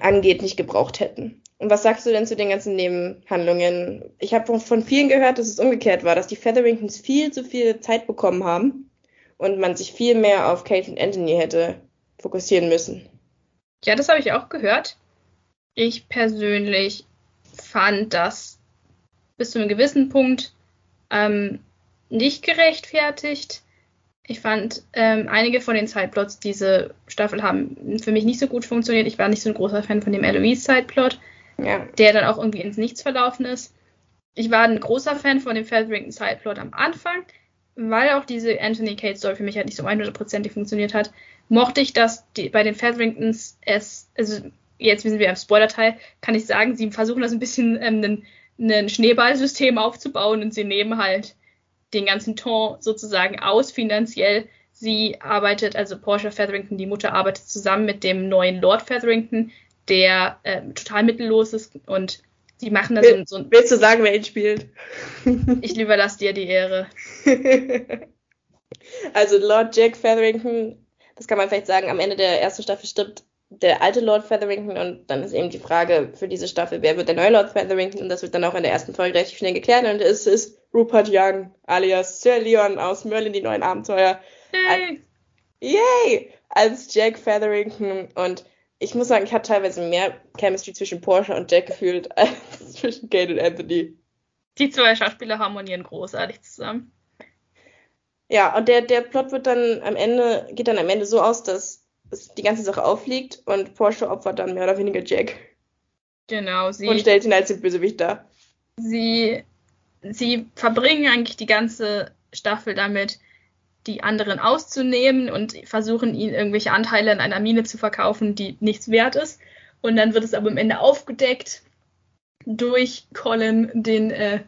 angeht, nicht gebraucht hätten. Und was sagst du denn zu den ganzen Nebenhandlungen? Ich habe von vielen gehört, dass es umgekehrt war, dass die Featheringtons viel zu viel Zeit bekommen haben und man sich viel mehr auf Kate und Anthony hätte fokussieren müssen. Ja, das habe ich auch gehört. Ich persönlich fand das bis zu einem gewissen Punkt ähm, nicht gerechtfertigt. Ich fand, ähm, einige von den Sideplots diese Staffel haben für mich nicht so gut funktioniert. Ich war nicht so ein großer Fan von dem Eloise-Sideplot, ja. der dann auch irgendwie ins Nichts verlaufen ist. Ich war ein großer Fan von dem Featherington-Sideplot am Anfang, weil auch diese Anthony Kate Story für mich halt nicht so 100%ig funktioniert hat. Mochte ich, dass die, bei den Featheringtons es, also jetzt sind wir im Spoiler-Teil, kann ich sagen, sie versuchen das ein bisschen ähm, ein, Schneeballsystem aufzubauen und sie nehmen halt den ganzen Ton sozusagen aus finanziell. Sie arbeitet, also Portia Featherington, die Mutter, arbeitet zusammen mit dem neuen Lord Featherington, der äh, total mittellos ist und sie machen da so, so ein. Willst du sagen, wer ihn spielt? ich überlasse dir die Ehre. also Lord Jack Featherington, das kann man vielleicht sagen, am Ende der ersten Staffel stirbt der alte Lord Featherington und dann ist eben die Frage für diese Staffel, wer wird der neue Lord Featherington und das wird dann auch in der ersten Folge relativ schnell geklärt und es ist Rupert Young alias Sir Leon aus Merlin die neuen Abenteuer. Yay! Yay! Als Jack Featherington und ich muss sagen, ich hatte teilweise mehr Chemistry zwischen Porsche und Jack gefühlt als zwischen Kate und Anthony. Die zwei Schauspieler harmonieren großartig zusammen. Ja, und der, der Plot wird dann am Ende, geht dann am Ende so aus, dass es die ganze Sache auffliegt und Porsche opfert dann mehr oder weniger Jack. Genau, sie. Und stellt ihn als den Bösewicht dar. Sie, sie verbringen eigentlich die ganze Staffel damit, die anderen auszunehmen und versuchen ihnen irgendwelche Anteile in einer Mine zu verkaufen, die nichts wert ist. Und dann wird es aber am Ende aufgedeckt durch Colin, den äh,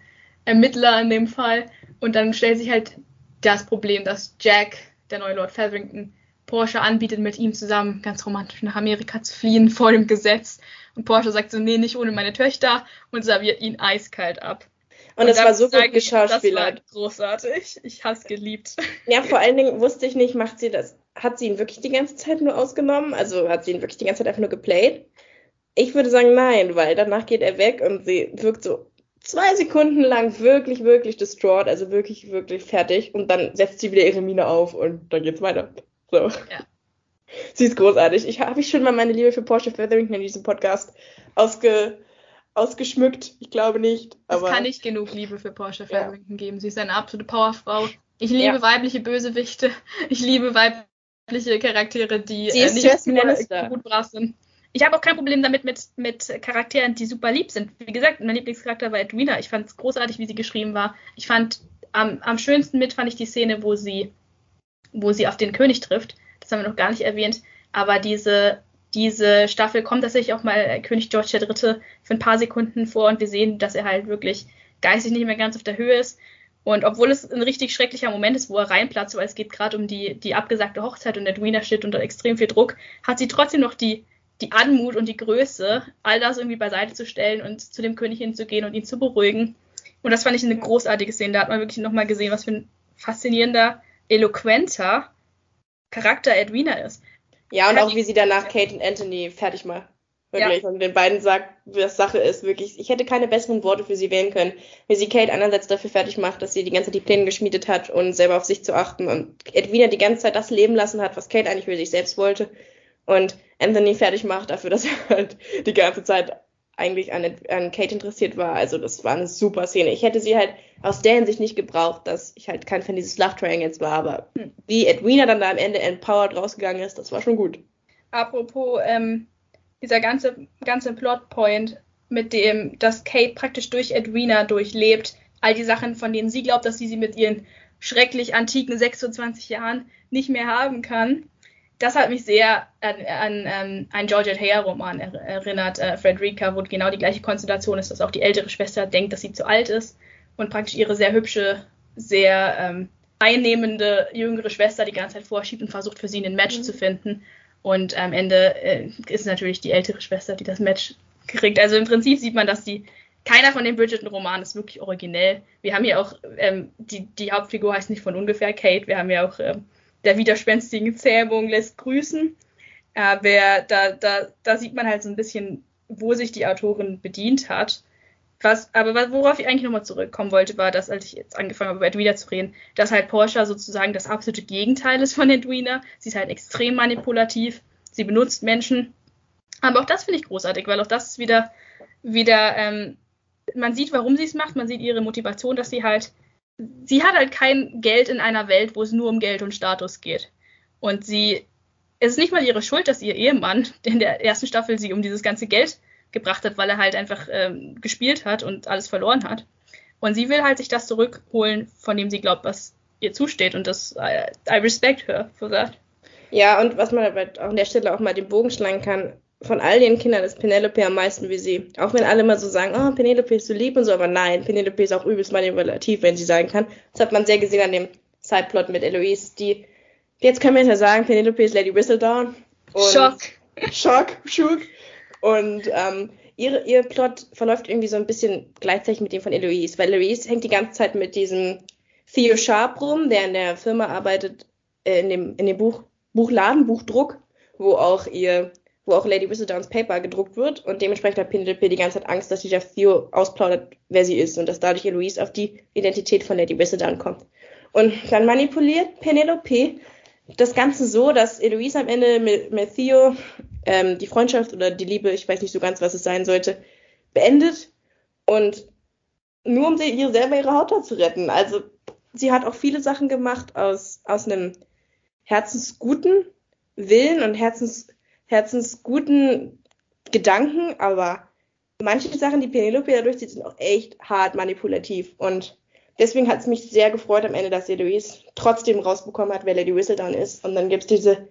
Ermittler in dem Fall. Und dann stellt sich halt das Problem, dass Jack, der neue Lord Featherington, Porsche anbietet, mit ihm zusammen ganz romantisch nach Amerika zu fliehen vor dem Gesetz. Und Porsche sagt so, nee, nicht ohne meine Töchter und serviert ihn eiskalt ab. Und es war so gut geschauspielert. Das war großartig. Ich hab's geliebt. Ja, vor allen Dingen wusste ich nicht, macht sie das, hat sie ihn wirklich die ganze Zeit nur ausgenommen? Also hat sie ihn wirklich die ganze Zeit einfach nur geplayt? Ich würde sagen nein, weil danach geht er weg und sie wirkt so zwei Sekunden lang wirklich, wirklich distraught, also wirklich, wirklich fertig und dann setzt sie wieder ihre Mine auf und dann geht's weiter. So. Ja. Sie ist großartig. Ich habe ich schon mal meine Liebe für Porsche Featherington in diesem Podcast ausge, ausgeschmückt. Ich glaube nicht. Aber es kann nicht genug Liebe für Porsche Featherington ja. geben. Sie ist eine absolute Powerfrau. Ich liebe ja. weibliche Bösewichte. Ich liebe weibliche Charaktere, die Sie ist äh, nicht nur gut brav sind. Ich habe auch kein Problem damit mit, mit Charakteren, die super lieb sind. Wie gesagt, mein Lieblingscharakter war Edwina. Ich fand es großartig, wie sie geschrieben war. Ich fand am, am schönsten mit fand ich die Szene, wo sie, wo sie auf den König trifft. Das haben wir noch gar nicht erwähnt. Aber diese diese Staffel kommt tatsächlich auch mal König George III. für ein paar Sekunden vor und wir sehen, dass er halt wirklich geistig nicht mehr ganz auf der Höhe ist. Und obwohl es ein richtig schrecklicher Moment ist, wo er reinplatzt, weil es geht gerade um die, die abgesagte Hochzeit und Edwina steht unter extrem viel Druck, hat sie trotzdem noch die, die Anmut und die Größe, all das irgendwie beiseite zu stellen und zu dem König hinzugehen und ihn zu beruhigen. Und das fand ich eine großartige Szene. Da hat man wirklich nochmal gesehen, was für ein faszinierender, eloquenter Charakter Edwina ist. Ja, und auch wie sie danach Kate und Anthony fertig macht. Wirklich. Ja. Und den beiden sagt, was Sache ist, wirklich. Ich hätte keine besseren Worte für sie wählen können. Wie sie Kate einerseits dafür fertig macht, dass sie die ganze Zeit die Pläne geschmiedet hat und selber auf sich zu achten und Edwina die ganze Zeit das leben lassen hat, was Kate eigentlich für sich selbst wollte. Und Anthony fertig macht dafür, dass er halt die ganze Zeit eigentlich an, an Kate interessiert war. Also das war eine super Szene. Ich hätte sie halt aus der Hinsicht nicht gebraucht, dass ich halt kein Fan dieses Love Triangles war, aber hm. wie Edwina dann da am Ende empowered rausgegangen ist, das war schon gut. Apropos ähm, dieser ganze, ganze Plotpoint mit dem, dass Kate praktisch durch Edwina durchlebt, all die Sachen, von denen sie glaubt, dass sie sie mit ihren schrecklich antiken 26 Jahren nicht mehr haben kann das hat mich sehr an, an ähm, einen Georgette Heyer-Roman erinnert, äh, Frederica, wo genau die gleiche Konstellation ist, dass auch die ältere Schwester denkt, dass sie zu alt ist und praktisch ihre sehr hübsche, sehr ähm, einnehmende jüngere Schwester die ganze Zeit vorschiebt und versucht für sie einen Match mhm. zu finden. Und am Ende äh, ist natürlich die ältere Schwester, die das Match kriegt. Also im Prinzip sieht man, dass die keiner von den Bridgerton-Romanen ist wirklich originell. Wir haben ja auch, ähm, die, die Hauptfigur heißt nicht von ungefähr Kate, wir haben ja auch ähm, der widerspenstigen Zähmung lässt grüßen. Aber da, da, da sieht man halt so ein bisschen, wo sich die Autorin bedient hat. Was, aber worauf ich eigentlich nochmal zurückkommen wollte, war, dass, als ich jetzt angefangen habe, über Edwina zu reden, dass halt Porsche sozusagen das absolute Gegenteil ist von Edwina. Sie ist halt extrem manipulativ, sie benutzt Menschen. Aber auch das finde ich großartig, weil auch das ist wieder, wieder, ähm, man sieht, warum sie es macht, man sieht ihre Motivation, dass sie halt sie hat halt kein Geld in einer Welt, wo es nur um Geld und Status geht. Und sie, es ist nicht mal ihre Schuld, dass ihr Ehemann in der ersten Staffel sie um dieses ganze Geld gebracht hat, weil er halt einfach ähm, gespielt hat und alles verloren hat. Und sie will halt sich das zurückholen, von dem sie glaubt, was ihr zusteht. Und das, I, I respect her for that. Ja, und was man aber auch an der Stelle auch mal den Bogen schlagen kann, von all den Kindern ist Penelope am meisten wie sie. Auch wenn alle immer so sagen, oh, Penelope ist so lieb und so, aber nein, Penelope ist auch übelst manipulativ, wenn sie sagen kann. Das hat man sehr gesehen an dem Sideplot mit Eloise, die, jetzt können wir ja sagen, Penelope ist Lady Whistledown. Schock. Schock, Schock. Und ähm, ihre, ihr Plot verläuft irgendwie so ein bisschen gleichzeitig mit dem von Eloise, weil Eloise hängt die ganze Zeit mit diesem Theo Sharp rum, der in der Firma arbeitet, äh, in dem, in dem Buch, Buchladen, Buchdruck, wo auch ihr wo auch Lady Whistledowns Paper gedruckt wird und dementsprechend hat Penelope die ganze Zeit Angst, dass dieser Theo ausplaudert, wer sie ist und dass dadurch Eloise auf die Identität von Lady Whistledown kommt. Und dann manipuliert Penelope das Ganze so, dass Eloise am Ende mit, mit Theo ähm, die Freundschaft oder die Liebe, ich weiß nicht so ganz, was es sein sollte, beendet. Und nur um sie, ihr selber ihre Haut zu retten. Also sie hat auch viele Sachen gemacht aus, aus einem herzensguten Willen und Herzens, herzensguten Gedanken, aber manche Sachen, die Penelope da durchzieht, sind auch echt hart manipulativ. Und deswegen hat es mich sehr gefreut am Ende, dass Eloise trotzdem rausbekommen hat, wer Lady Whistledown ist. Und dann gibt es diese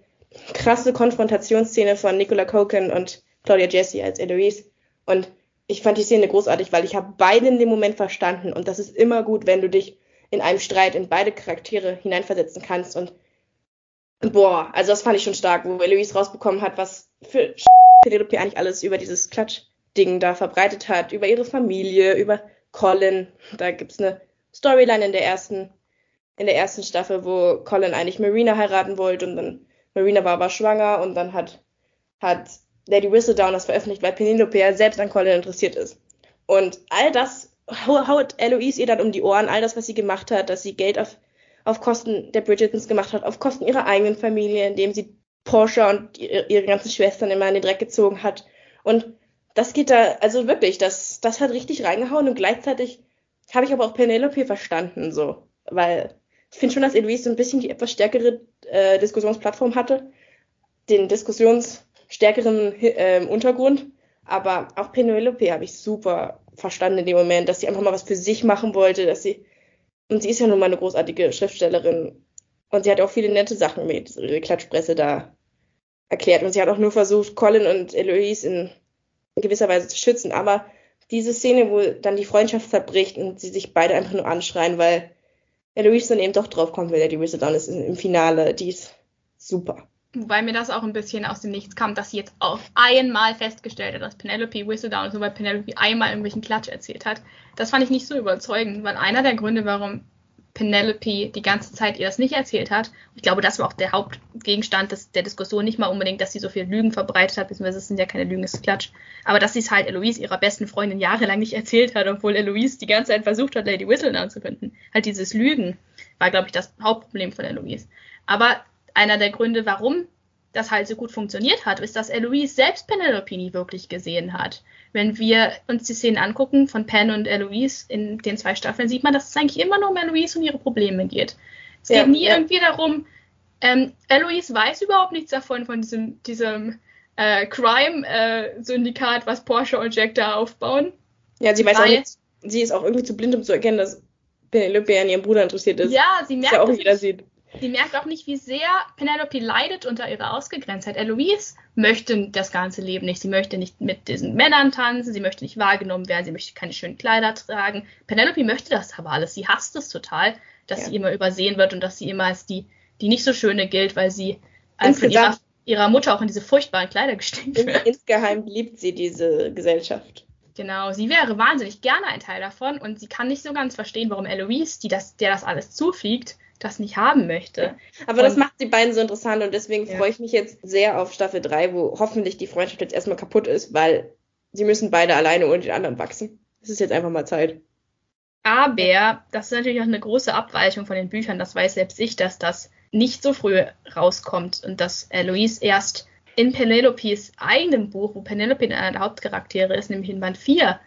krasse Konfrontationsszene von Nicola Coken und Claudia Jesse als Eloise. Und ich fand die Szene großartig, weil ich habe beide in dem Moment verstanden. Und das ist immer gut, wenn du dich in einem Streit in beide Charaktere hineinversetzen kannst. Und boah, also das fand ich schon stark, wo Eloise rausbekommen hat, was für Penelope eigentlich alles über dieses Klatsch-Ding da verbreitet hat, über ihre Familie, über Colin. Da gibt's eine Storyline in der ersten, in der ersten Staffel, wo Colin eigentlich Marina heiraten wollte und dann Marina war aber schwanger und dann hat, hat Lady Whistledown das veröffentlicht, weil Penelope ja selbst an Colin interessiert ist. Und all das haut Eloise ihr dann um die Ohren, all das, was sie gemacht hat, dass sie Geld auf, auf Kosten der Bridgertons gemacht hat, auf Kosten ihrer eigenen Familie, indem sie Porsche und ihre, ganzen Schwestern immer in den Dreck gezogen hat. Und das geht da, also wirklich, das, das hat richtig reingehauen und gleichzeitig habe ich aber auch Penelope verstanden, so. Weil ich finde schon, dass Eloise so ein bisschen die etwas stärkere äh, Diskussionsplattform hatte, den diskussionsstärkeren äh, Untergrund. Aber auch Penelope habe ich super verstanden in dem Moment, dass sie einfach mal was für sich machen wollte, dass sie, und sie ist ja nun mal eine großartige Schriftstellerin. Und sie hat auch viele nette Sachen mit ihre Klatschpresse da erklärt. Und sie hat auch nur versucht, Colin und Eloise in, in gewisser Weise zu schützen. Aber diese Szene, wo dann die Freundschaft zerbricht und sie sich beide einfach nur anschreien, weil Eloise dann eben doch drauf kommt, weil er die Whistledown ist im Finale, die ist super. Wobei mir das auch ein bisschen aus dem Nichts kam, dass sie jetzt auf einmal festgestellt hat, dass Penelope Whistledown ist, nur weil Penelope einmal irgendwelchen Klatsch erzählt hat. Das fand ich nicht so überzeugend, weil einer der Gründe, warum Penelope die ganze Zeit ihr das nicht erzählt hat, ich glaube, das war auch der Hauptgegenstand des, der Diskussion, nicht mal unbedingt, dass sie so viel Lügen verbreitet hat, beziehungsweise es sind ja keine Lügen, es ist Klatsch, aber dass sie es halt Eloise, ihrer besten Freundin, jahrelang nicht erzählt hat, obwohl Eloise die ganze Zeit versucht hat, Lady Whistledown zu finden. Halt dieses Lügen war, glaube ich, das Hauptproblem von Eloise. Aber einer der Gründe, warum das halt so gut funktioniert hat, ist, dass Eloise selbst Penelope nie wirklich gesehen hat. Wenn wir uns die Szenen angucken von Pen und Eloise in den zwei Staffeln, sieht man, dass es eigentlich immer nur um Eloise und ihre Probleme geht. Es ja, geht nie ja. irgendwie darum, ähm, Eloise weiß überhaupt nichts davon, von diesem, diesem äh, Crime-Syndikat, äh, was Porsche und Jack da aufbauen. Ja, sie weiß auch nicht, sie ist auch irgendwie zu blind, um zu erkennen, dass Penelope an ihrem Bruder interessiert ist. Ja, sie merkt, ja auch jeder sieht Sie merkt auch nicht, wie sehr Penelope leidet unter ihrer Ausgegrenztheit. Eloise möchte das ganze Leben nicht. Sie möchte nicht mit diesen Männern tanzen, sie möchte nicht wahrgenommen werden, sie möchte keine schönen Kleider tragen. Penelope möchte das aber alles. Sie hasst es total, dass ja. sie immer übersehen wird und dass sie immer als die, die nicht so schöne gilt, weil sie von ihrer, ihrer, Mutter auch in diese furchtbaren Kleider gesteckt wird. Insgeheim liebt sie diese Gesellschaft. Genau, sie wäre wahnsinnig gerne ein Teil davon und sie kann nicht so ganz verstehen, warum Eloise, die das, der das alles zufliegt, das nicht haben möchte. Aber und, das macht die beiden so interessant und deswegen ja. freue ich mich jetzt sehr auf Staffel 3, wo hoffentlich die Freundschaft jetzt erstmal kaputt ist, weil sie müssen beide alleine ohne den anderen wachsen. Es ist jetzt einfach mal Zeit. Aber das ist natürlich auch eine große Abweichung von den Büchern. Das weiß selbst ich, dass das nicht so früh rauskommt und dass Eloise erst in Penelopes eigenem Buch, wo Penelope einer der Hauptcharaktere ist, nämlich in Band 4,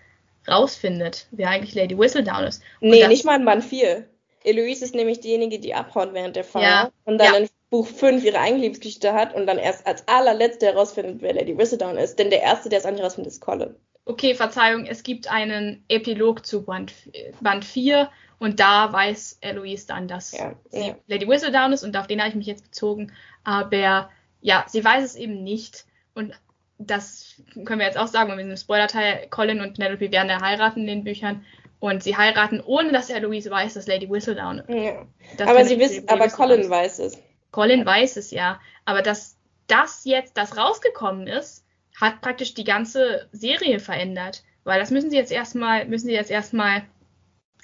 rausfindet, wer eigentlich Lady Whistledown ist. Und nee, nicht mal in Band 4. Eloise ist nämlich diejenige, die abhaut während der Fahrt ja. und dann ja. in Buch 5 ihre eigene Liebesgeschichte hat und dann erst als allerletzte herausfindet, wer Lady Whistledown ist. Denn der Erste, der es nicht herausfindet, ist Colin. Okay, Verzeihung, es gibt einen Epilog zu Band, Band 4 und da weiß Eloise dann, dass ja, sie Lady Whistledown ist und auf den habe ich mich jetzt bezogen. Aber ja, sie weiß es eben nicht und das können wir jetzt auch sagen, wenn wir dem Spoiler-Teil, Colin und Penelope werden ja heiraten in den Büchern. Und sie heiraten, ohne dass Eloise weiß, dass Lady Whistledown ist. Ja. Aber sie wissen, aber Colin weiß es. Colin weiß es ja. Aber dass das jetzt, das rausgekommen ist, hat praktisch die ganze Serie verändert. Weil das müssen sie jetzt erstmal, müssen sie jetzt erstmal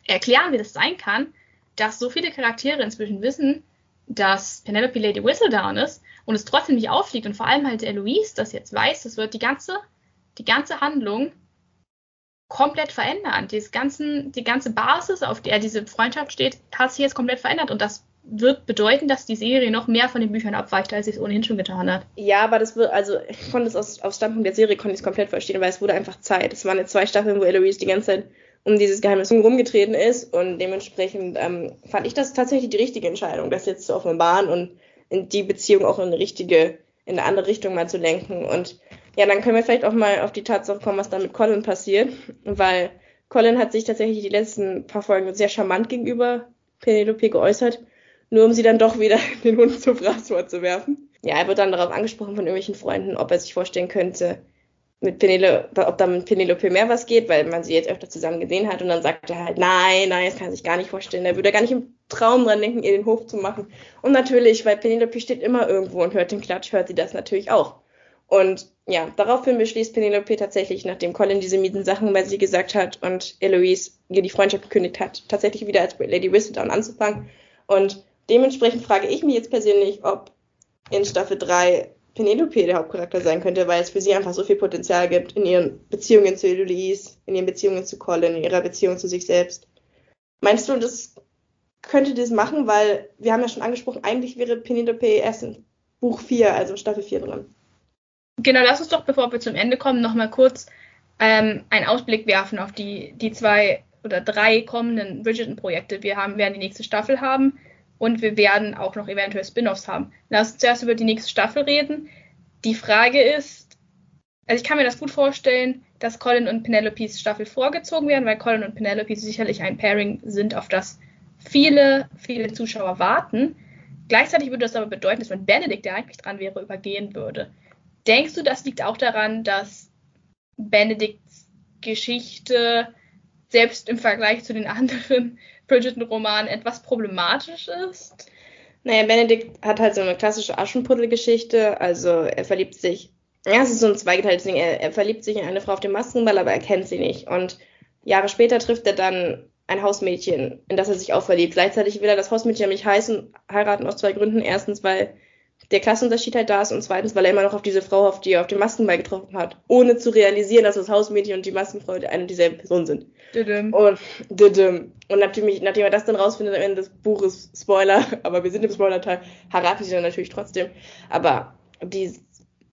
erklären, wie das sein kann, dass so viele Charaktere inzwischen wissen, dass Penelope Lady Whistledown ist und es trotzdem nicht auffliegt und vor allem halt Eloise das jetzt weiß, das wird die ganze, die ganze Handlung komplett verändern. Dieses ganzen, die ganze Basis, auf der diese Freundschaft steht, hat sich jetzt komplett verändert und das wird bedeuten, dass die Serie noch mehr von den Büchern abweicht, als sie es ohnehin schon getan hat. Ja, aber das wird, also ich konnte es aus, aus Standpunkt der Serie konnte ich es komplett verstehen, weil es wurde einfach Zeit. Es waren jetzt zwei Staffeln, wo Eloise die ganze Zeit um dieses Geheimnis rumgetreten ist und dementsprechend ähm, fand ich das tatsächlich die richtige Entscheidung, das jetzt zu offenbaren und in die Beziehung auch in eine richtige, in eine andere Richtung mal zu lenken. Und ja, dann können wir vielleicht auch mal auf die Tatsache kommen, was da mit Colin passiert, weil Colin hat sich tatsächlich die letzten paar Folgen sehr charmant gegenüber Penelope geäußert, nur um sie dann doch wieder den Hund zu Fraß vorzuwerfen. Ja, er wird dann darauf angesprochen von irgendwelchen Freunden, ob er sich vorstellen könnte, mit Penelope, ob da mit Penelope mehr was geht, weil man sie jetzt öfter zusammen gesehen hat und dann sagt er halt, nein, nein, das kann er sich gar nicht vorstellen. Er würde gar nicht im Traum dran denken, ihr den Hof zu machen. Und natürlich, weil Penelope steht immer irgendwo und hört den Klatsch, hört sie das natürlich auch. Und ja, daraufhin beschließt Penelope tatsächlich, nachdem Colin diese miesen Sachen bei sie gesagt hat und Eloise ihr die Freundschaft gekündigt hat, tatsächlich wieder als Lady Whistledown anzufangen. Und dementsprechend frage ich mich jetzt persönlich, ob in Staffel 3 Penelope der Hauptcharakter sein könnte, weil es für sie einfach so viel Potenzial gibt in ihren Beziehungen zu Eloise, in ihren Beziehungen zu Colin, in ihrer Beziehung zu sich selbst. Meinst du, das könnte das machen? Weil wir haben ja schon angesprochen, eigentlich wäre Penelope erst in Buch 4, also Staffel 4 drin. Genau, lass uns doch, bevor wir zum Ende kommen, nochmal kurz ähm, einen Ausblick werfen auf die, die zwei oder drei kommenden Bridgerton-Projekte. Wir haben, werden die nächste Staffel haben und wir werden auch noch eventuell Spin-offs haben. Lass uns zuerst über die nächste Staffel reden. Die Frage ist, also ich kann mir das gut vorstellen, dass Colin und Penelopes Staffel vorgezogen werden, weil Colin und Penelope sicherlich ein Pairing sind, auf das viele, viele Zuschauer warten. Gleichzeitig würde das aber bedeuten, dass wenn Benedict, der eigentlich dran wäre, übergehen würde. Denkst du, das liegt auch daran, dass Benedicts Geschichte selbst im Vergleich zu den anderen Bridgerton-Roman etwas problematisch ist? Naja, Benedikt hat halt so eine klassische Aschenputtel-Geschichte. Also er verliebt sich, ja, es ist so ein zweigeteiltes Ding. Er, er verliebt sich in eine Frau auf dem Maskenball, aber er kennt sie nicht. Und Jahre später trifft er dann ein Hausmädchen, in das er sich auch verliebt. Gleichzeitig will er das Hausmädchen nämlich heißen, heiraten aus zwei Gründen. Erstens, weil der Klassenunterschied halt da ist und zweitens, weil er immer noch auf diese Frau, auf die er auf dem Maskenball getroffen hat, ohne zu realisieren, dass das Hausmädchen und die Maskenfrau eine und dieselbe Person sind. Didim. Und, didim. und natürlich, nachdem er das dann rausfindet am Ende des Buches, Spoiler, aber wir sind im Spoiler-Teil, heiratet sie dann natürlich trotzdem. Aber die,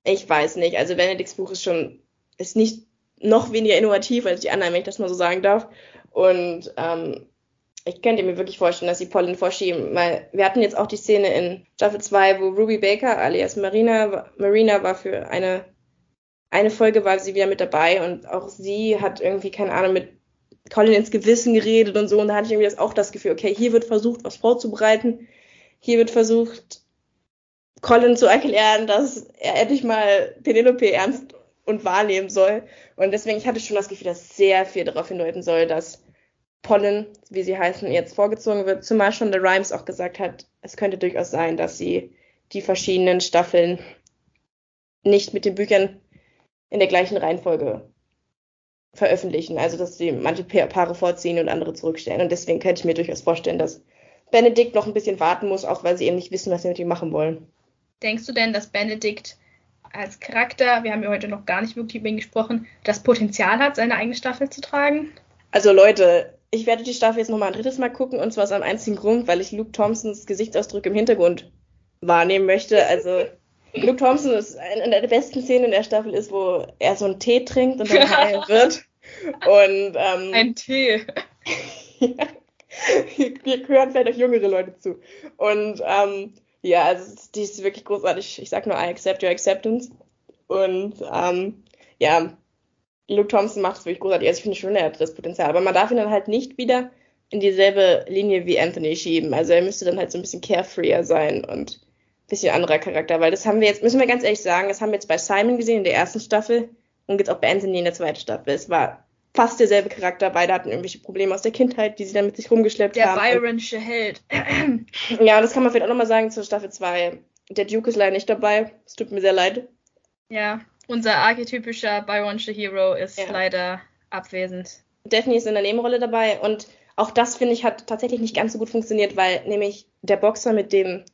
ich weiß nicht, also Benedikts Buch ist schon, ist nicht noch weniger innovativ als die anderen, wenn ich das mal so sagen darf. Und ähm, ich könnte mir wirklich vorstellen, dass sie Pollen vorschieben, weil wir hatten jetzt auch die Szene in Staffel 2, wo Ruby Baker alias Marina, Marina war für eine, eine Folge war sie wieder mit dabei und auch sie hat irgendwie, keine Ahnung, mit Colin ins Gewissen geredet und so. Und da hatte ich irgendwie auch das Gefühl, okay, hier wird versucht, was vorzubereiten, hier wird versucht, Colin zu erklären, dass er endlich mal Penelope ernst und wahrnehmen soll. Und deswegen, ich hatte schon das Gefühl, dass sehr viel darauf hindeuten soll, dass Pollen, wie sie heißen, jetzt vorgezogen wird, zumal schon der Rhymes auch gesagt hat, es könnte durchaus sein, dass sie die verschiedenen Staffeln nicht mit den Büchern in der gleichen Reihenfolge veröffentlichen. Also, dass sie manche Paare vorziehen und andere zurückstellen. Und deswegen könnte ich mir durchaus vorstellen, dass Benedikt noch ein bisschen warten muss, auch weil sie eben nicht wissen, was sie mit ihm machen wollen. Denkst du denn, dass Benedikt als Charakter, wir haben ja heute noch gar nicht wirklich über ihn gesprochen, das Potenzial hat, seine eigene Staffel zu tragen? Also Leute, ich werde die Staffel jetzt nochmal ein drittes Mal gucken und zwar aus einem einzigen Grund, weil ich Luke Thompsons Gesichtsausdruck im Hintergrund wahrnehmen möchte. Also Luke Thompson ist eine der besten Szenen in der Staffel ist, wo er so einen Tee trinkt und dann heil wird. Und ähm, ein Tee. Wir hören vielleicht auch jüngere Leute zu. Und ähm, ja, also die ist wirklich großartig. Ich sag nur I accept your acceptance. Und ähm, ja, Luke Thompson macht es wirklich großartig. Also ich finde schon, er hat das Potenzial. Aber man darf ihn dann halt nicht wieder in dieselbe Linie wie Anthony schieben. Also er müsste dann halt so ein bisschen carefreer sein und ein bisschen anderer Charakter. Weil das haben wir jetzt, müssen wir ganz ehrlich sagen, das haben wir jetzt bei Simon gesehen in der ersten Staffel und jetzt auch bei Anthony in der zweiten Staffel. Es war fast derselbe Charakter. Beide hatten irgendwelche Probleme aus der Kindheit, die sie dann mit sich rumgeschleppt der haben. Der Byronische Held. ja, das kann man vielleicht auch nochmal sagen zur Staffel 2. Der Duke ist leider nicht dabei. Es tut mir sehr leid. Ja, unser archetypischer Byronische Hero ist ja. leider abwesend. Daphne ist in der Nebenrolle dabei und auch das, finde ich, hat tatsächlich nicht ganz so gut funktioniert, weil nämlich der Boxer, mit dem,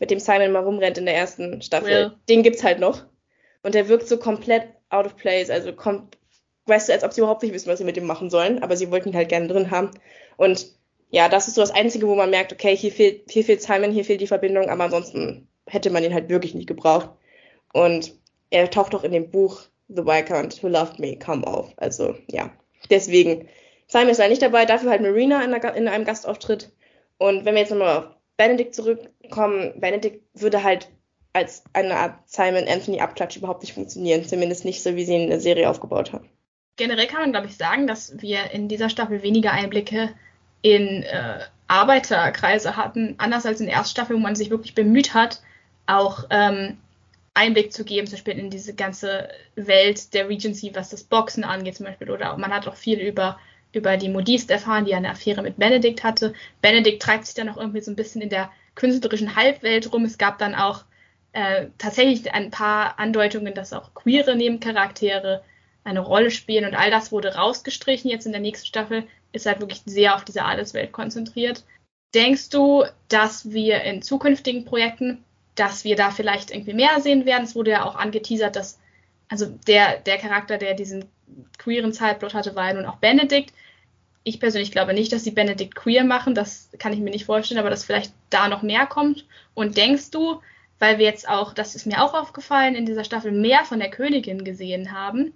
mit dem Simon mal rumrennt in der ersten Staffel, Will. den gibt's halt noch. Und der wirkt so komplett out of place, also kommt, weißt du, als ob sie überhaupt nicht wissen, was sie mit dem machen sollen, aber sie wollten ihn halt gerne drin haben. Und ja, das ist so das Einzige, wo man merkt, okay, hier fehlt, hier fehlt Simon, hier fehlt die Verbindung, aber ansonsten hätte man ihn halt wirklich nicht gebraucht. Und er taucht auch in dem Buch The Viscount Who Loved Me kaum auf. Also ja, deswegen. Simon ist leider nicht dabei, dafür halt Marina in, einer, in einem Gastauftritt. Und wenn wir jetzt nochmal auf Benedict zurückkommen, Benedict würde halt als eine Art Simon Anthony Abklatsch überhaupt nicht funktionieren. Zumindest nicht so, wie sie in der Serie aufgebaut haben. Generell kann man, glaube ich, sagen, dass wir in dieser Staffel weniger Einblicke in äh, Arbeiterkreise hatten, anders als in der Erststaffel, wo man sich wirklich bemüht hat, auch ähm, Einblick zu geben, zum Beispiel in diese ganze Welt der Regency, was das Boxen angeht zum Beispiel. Oder man hat auch viel über, über die Modiste erfahren, die eine Affäre mit Benedikt hatte. Benedikt treibt sich dann auch irgendwie so ein bisschen in der künstlerischen Halbwelt rum. Es gab dann auch äh, tatsächlich ein paar Andeutungen, dass auch queere Nebencharaktere eine Rolle spielen und all das wurde rausgestrichen. Jetzt in der nächsten Staffel ist halt wirklich sehr auf diese Adelswelt konzentriert. Denkst du, dass wir in zukünftigen Projekten dass wir da vielleicht irgendwie mehr sehen werden. Es wurde ja auch angeteasert, dass, also der, der Charakter, der diesen queeren Zeitplot hatte, war ja nun auch Benedikt. Ich persönlich glaube nicht, dass sie Benedikt queer machen, das kann ich mir nicht vorstellen, aber dass vielleicht da noch mehr kommt. Und denkst du, weil wir jetzt auch, das ist mir auch aufgefallen, in dieser Staffel mehr von der Königin gesehen haben,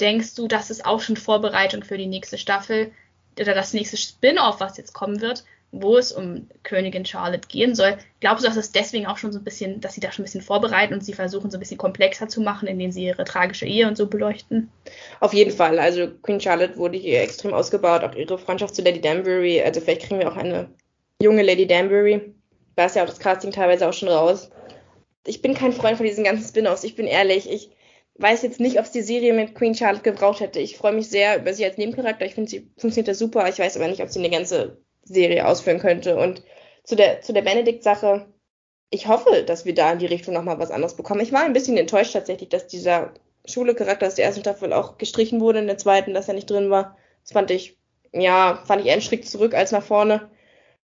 denkst du, das ist auch schon Vorbereitung für die nächste Staffel oder das nächste Spin-off, was jetzt kommen wird, wo es um Königin Charlotte gehen soll. Glaubst du, dass es deswegen auch schon so ein bisschen, dass sie da schon ein bisschen vorbereiten und sie versuchen, so ein bisschen komplexer zu machen, indem sie ihre tragische Ehe und so beleuchten? Auf jeden Fall. Also Queen Charlotte wurde hier extrem ausgebaut, auch ihre Freundschaft zu Lady Danbury. Also vielleicht kriegen wir auch eine junge Lady Danbury. Da ist ja auch das Casting teilweise auch schon raus. Ich bin kein Freund von diesen ganzen Spin-offs. Ich bin ehrlich. Ich weiß jetzt nicht, ob es die Serie mit Queen Charlotte gebraucht hätte. Ich freue mich sehr über sie als Nebencharakter. Ich finde, sie funktioniert da super. Ich weiß aber nicht, ob sie eine ganze Serie ausführen könnte. Und zu der, zu der Benedikt-Sache, ich hoffe, dass wir da in die Richtung nochmal was anderes bekommen. Ich war ein bisschen enttäuscht tatsächlich, dass dieser Schule-Charakter aus der ersten Staffel auch gestrichen wurde in der zweiten, dass er nicht drin war. Das fand ich, ja, fand ich eher einen Schritt zurück als nach vorne.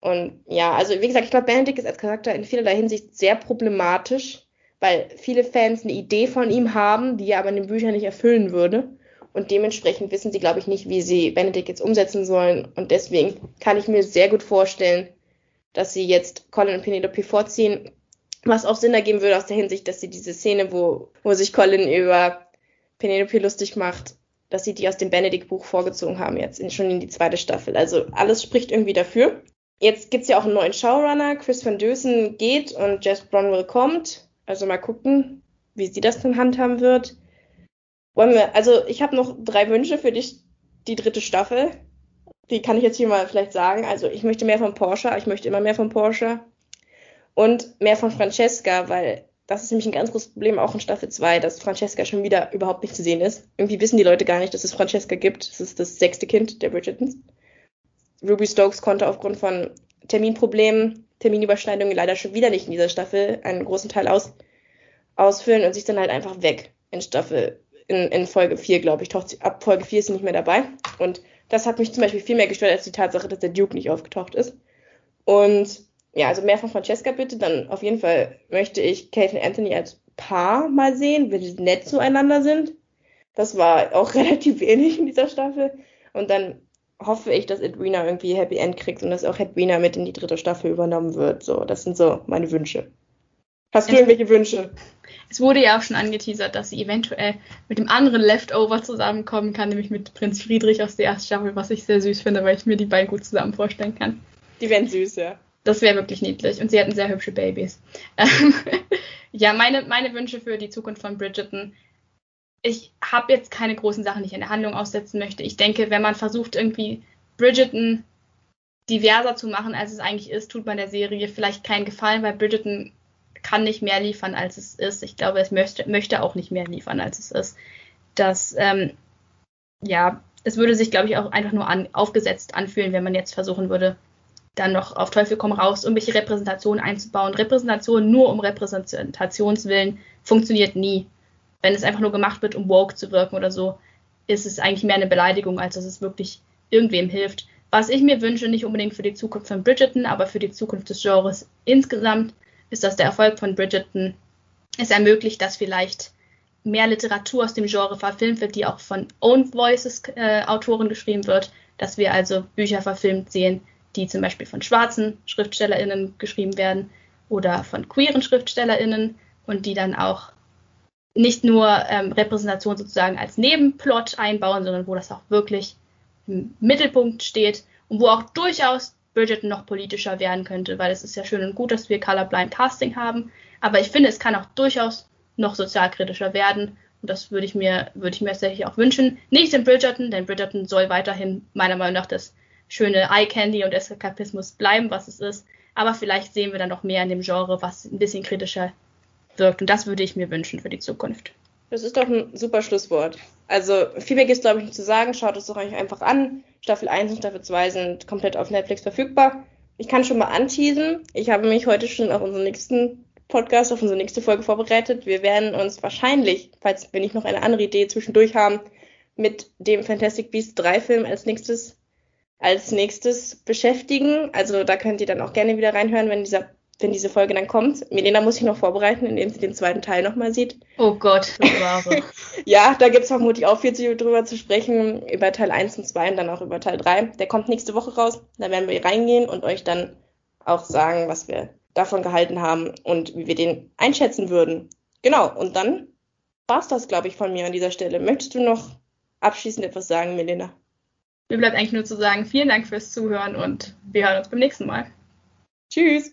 Und ja, also wie gesagt, ich glaube, Benedikt ist als Charakter in vielerlei Hinsicht sehr problematisch, weil viele Fans eine Idee von ihm haben, die er aber in den Büchern nicht erfüllen würde. Und dementsprechend wissen sie, glaube ich, nicht, wie sie Benedict jetzt umsetzen sollen. Und deswegen kann ich mir sehr gut vorstellen, dass sie jetzt Colin und Penelope vorziehen. Was auch Sinn ergeben würde aus der Hinsicht, dass sie diese Szene, wo, wo sich Colin über Penelope lustig macht, dass sie die aus dem Benedict-Buch vorgezogen haben, jetzt in, schon in die zweite Staffel. Also alles spricht irgendwie dafür. Jetzt gibt's ja auch einen neuen Showrunner. Chris Van Deusen geht und Jess Bronwell kommt. Also mal gucken, wie sie das dann handhaben wird. Wollen wir, also ich habe noch drei Wünsche für dich, die dritte Staffel. Die kann ich jetzt hier mal vielleicht sagen. Also ich möchte mehr von Porsche, ich möchte immer mehr von Porsche. Und mehr von Francesca, weil das ist nämlich ein ganz großes Problem auch in Staffel 2, dass Francesca schon wieder überhaupt nicht zu sehen ist. Irgendwie wissen die Leute gar nicht, dass es Francesca gibt. Das ist das sechste Kind der Bridgertons. Ruby Stokes konnte aufgrund von Terminproblemen, Terminüberschneidungen leider schon wieder nicht in dieser Staffel einen großen Teil aus, ausfüllen und sich dann halt einfach weg in Staffel in, in Folge 4, glaube ich, taucht sie, ab Folge 4 ist sie nicht mehr dabei. Und das hat mich zum Beispiel viel mehr gestört als die Tatsache, dass der Duke nicht aufgetaucht ist. Und ja, also mehr von Francesca bitte. Dann auf jeden Fall möchte ich Kate und Anthony als Paar mal sehen, wenn sie nett zueinander sind. Das war auch relativ wenig in dieser Staffel. Und dann hoffe ich, dass Edwina irgendwie Happy End kriegt und dass auch Edwina mit in die dritte Staffel übernommen wird. So, das sind so meine Wünsche. Hast du irgendwelche Wünsche? Es wurde ja auch schon angeteasert, dass sie eventuell mit dem anderen Leftover zusammenkommen kann, nämlich mit Prinz Friedrich aus der ersten Staffel, was ich sehr süß finde, weil ich mir die beiden gut zusammen vorstellen kann. Die wären süß, ja. Das wäre wirklich niedlich. Und sie hatten sehr hübsche Babys. Ähm, ja, meine, meine Wünsche für die Zukunft von Bridgerton. Ich habe jetzt keine großen Sachen, die ich in der Handlung aussetzen möchte. Ich denke, wenn man versucht, irgendwie Bridgerton diverser zu machen, als es eigentlich ist, tut man der Serie vielleicht keinen Gefallen, weil Bridgerton kann nicht mehr liefern, als es ist. Ich glaube, es möchte, möchte auch nicht mehr liefern, als es ist. Das, ähm, ja, es würde sich, glaube ich, auch einfach nur an, aufgesetzt anfühlen, wenn man jetzt versuchen würde, dann noch auf Teufel komm raus, irgendwelche Repräsentationen einzubauen. Repräsentation nur um Repräsentationswillen funktioniert nie. Wenn es einfach nur gemacht wird, um woke zu wirken oder so, ist es eigentlich mehr eine Beleidigung, als dass es wirklich irgendwem hilft. Was ich mir wünsche, nicht unbedingt für die Zukunft von Bridgerton, aber für die Zukunft des Genres insgesamt, ist, dass der Erfolg von Bridgerton es ermöglicht, dass vielleicht mehr Literatur aus dem Genre verfilmt wird, die auch von Own Voices äh, Autoren geschrieben wird, dass wir also Bücher verfilmt sehen, die zum Beispiel von schwarzen SchriftstellerInnen geschrieben werden oder von queeren SchriftstellerInnen und die dann auch nicht nur ähm, Repräsentation sozusagen als Nebenplot einbauen, sondern wo das auch wirklich im Mittelpunkt steht und wo auch durchaus Bridgerton noch politischer werden könnte, weil es ist ja schön und gut, dass wir Colorblind Casting haben, aber ich finde, es kann auch durchaus noch sozialkritischer werden und das würde ich mir, würde ich mir tatsächlich auch wünschen. Nicht in Bridgerton, denn Bridgerton soll weiterhin meiner Meinung nach das schöne Eye Candy und Eskapismus bleiben, was es ist, aber vielleicht sehen wir dann noch mehr in dem Genre, was ein bisschen kritischer wirkt. Und das würde ich mir wünschen für die Zukunft. Das ist doch ein super Schlusswort. Also viel mehr gibt es, glaube ich, nicht zu sagen. Schaut es doch euch einfach an. Staffel 1 und Staffel 2 sind komplett auf Netflix verfügbar. Ich kann schon mal anteasen. Ich habe mich heute schon auf unseren nächsten Podcast, auf unsere nächste Folge vorbereitet. Wir werden uns wahrscheinlich, falls wir nicht noch eine andere Idee zwischendurch haben, mit dem Fantastic Beasts 3 Film als nächstes als nächstes beschäftigen. Also da könnt ihr dann auch gerne wieder reinhören, wenn dieser wenn diese Folge dann kommt. Milena muss sich noch vorbereiten, indem sie den zweiten Teil nochmal sieht. Oh Gott, bewahre. ja, da gibt es vermutlich auch viel drüber zu sprechen, über Teil 1 und 2 und dann auch über Teil 3. Der kommt nächste Woche raus. Da werden wir reingehen und euch dann auch sagen, was wir davon gehalten haben und wie wir den einschätzen würden. Genau, und dann war es das, glaube ich, von mir an dieser Stelle. Möchtest du noch abschließend etwas sagen, Milena? Mir bleibt eigentlich nur zu sagen, vielen Dank fürs Zuhören und wir hören uns beim nächsten Mal. Tschüss.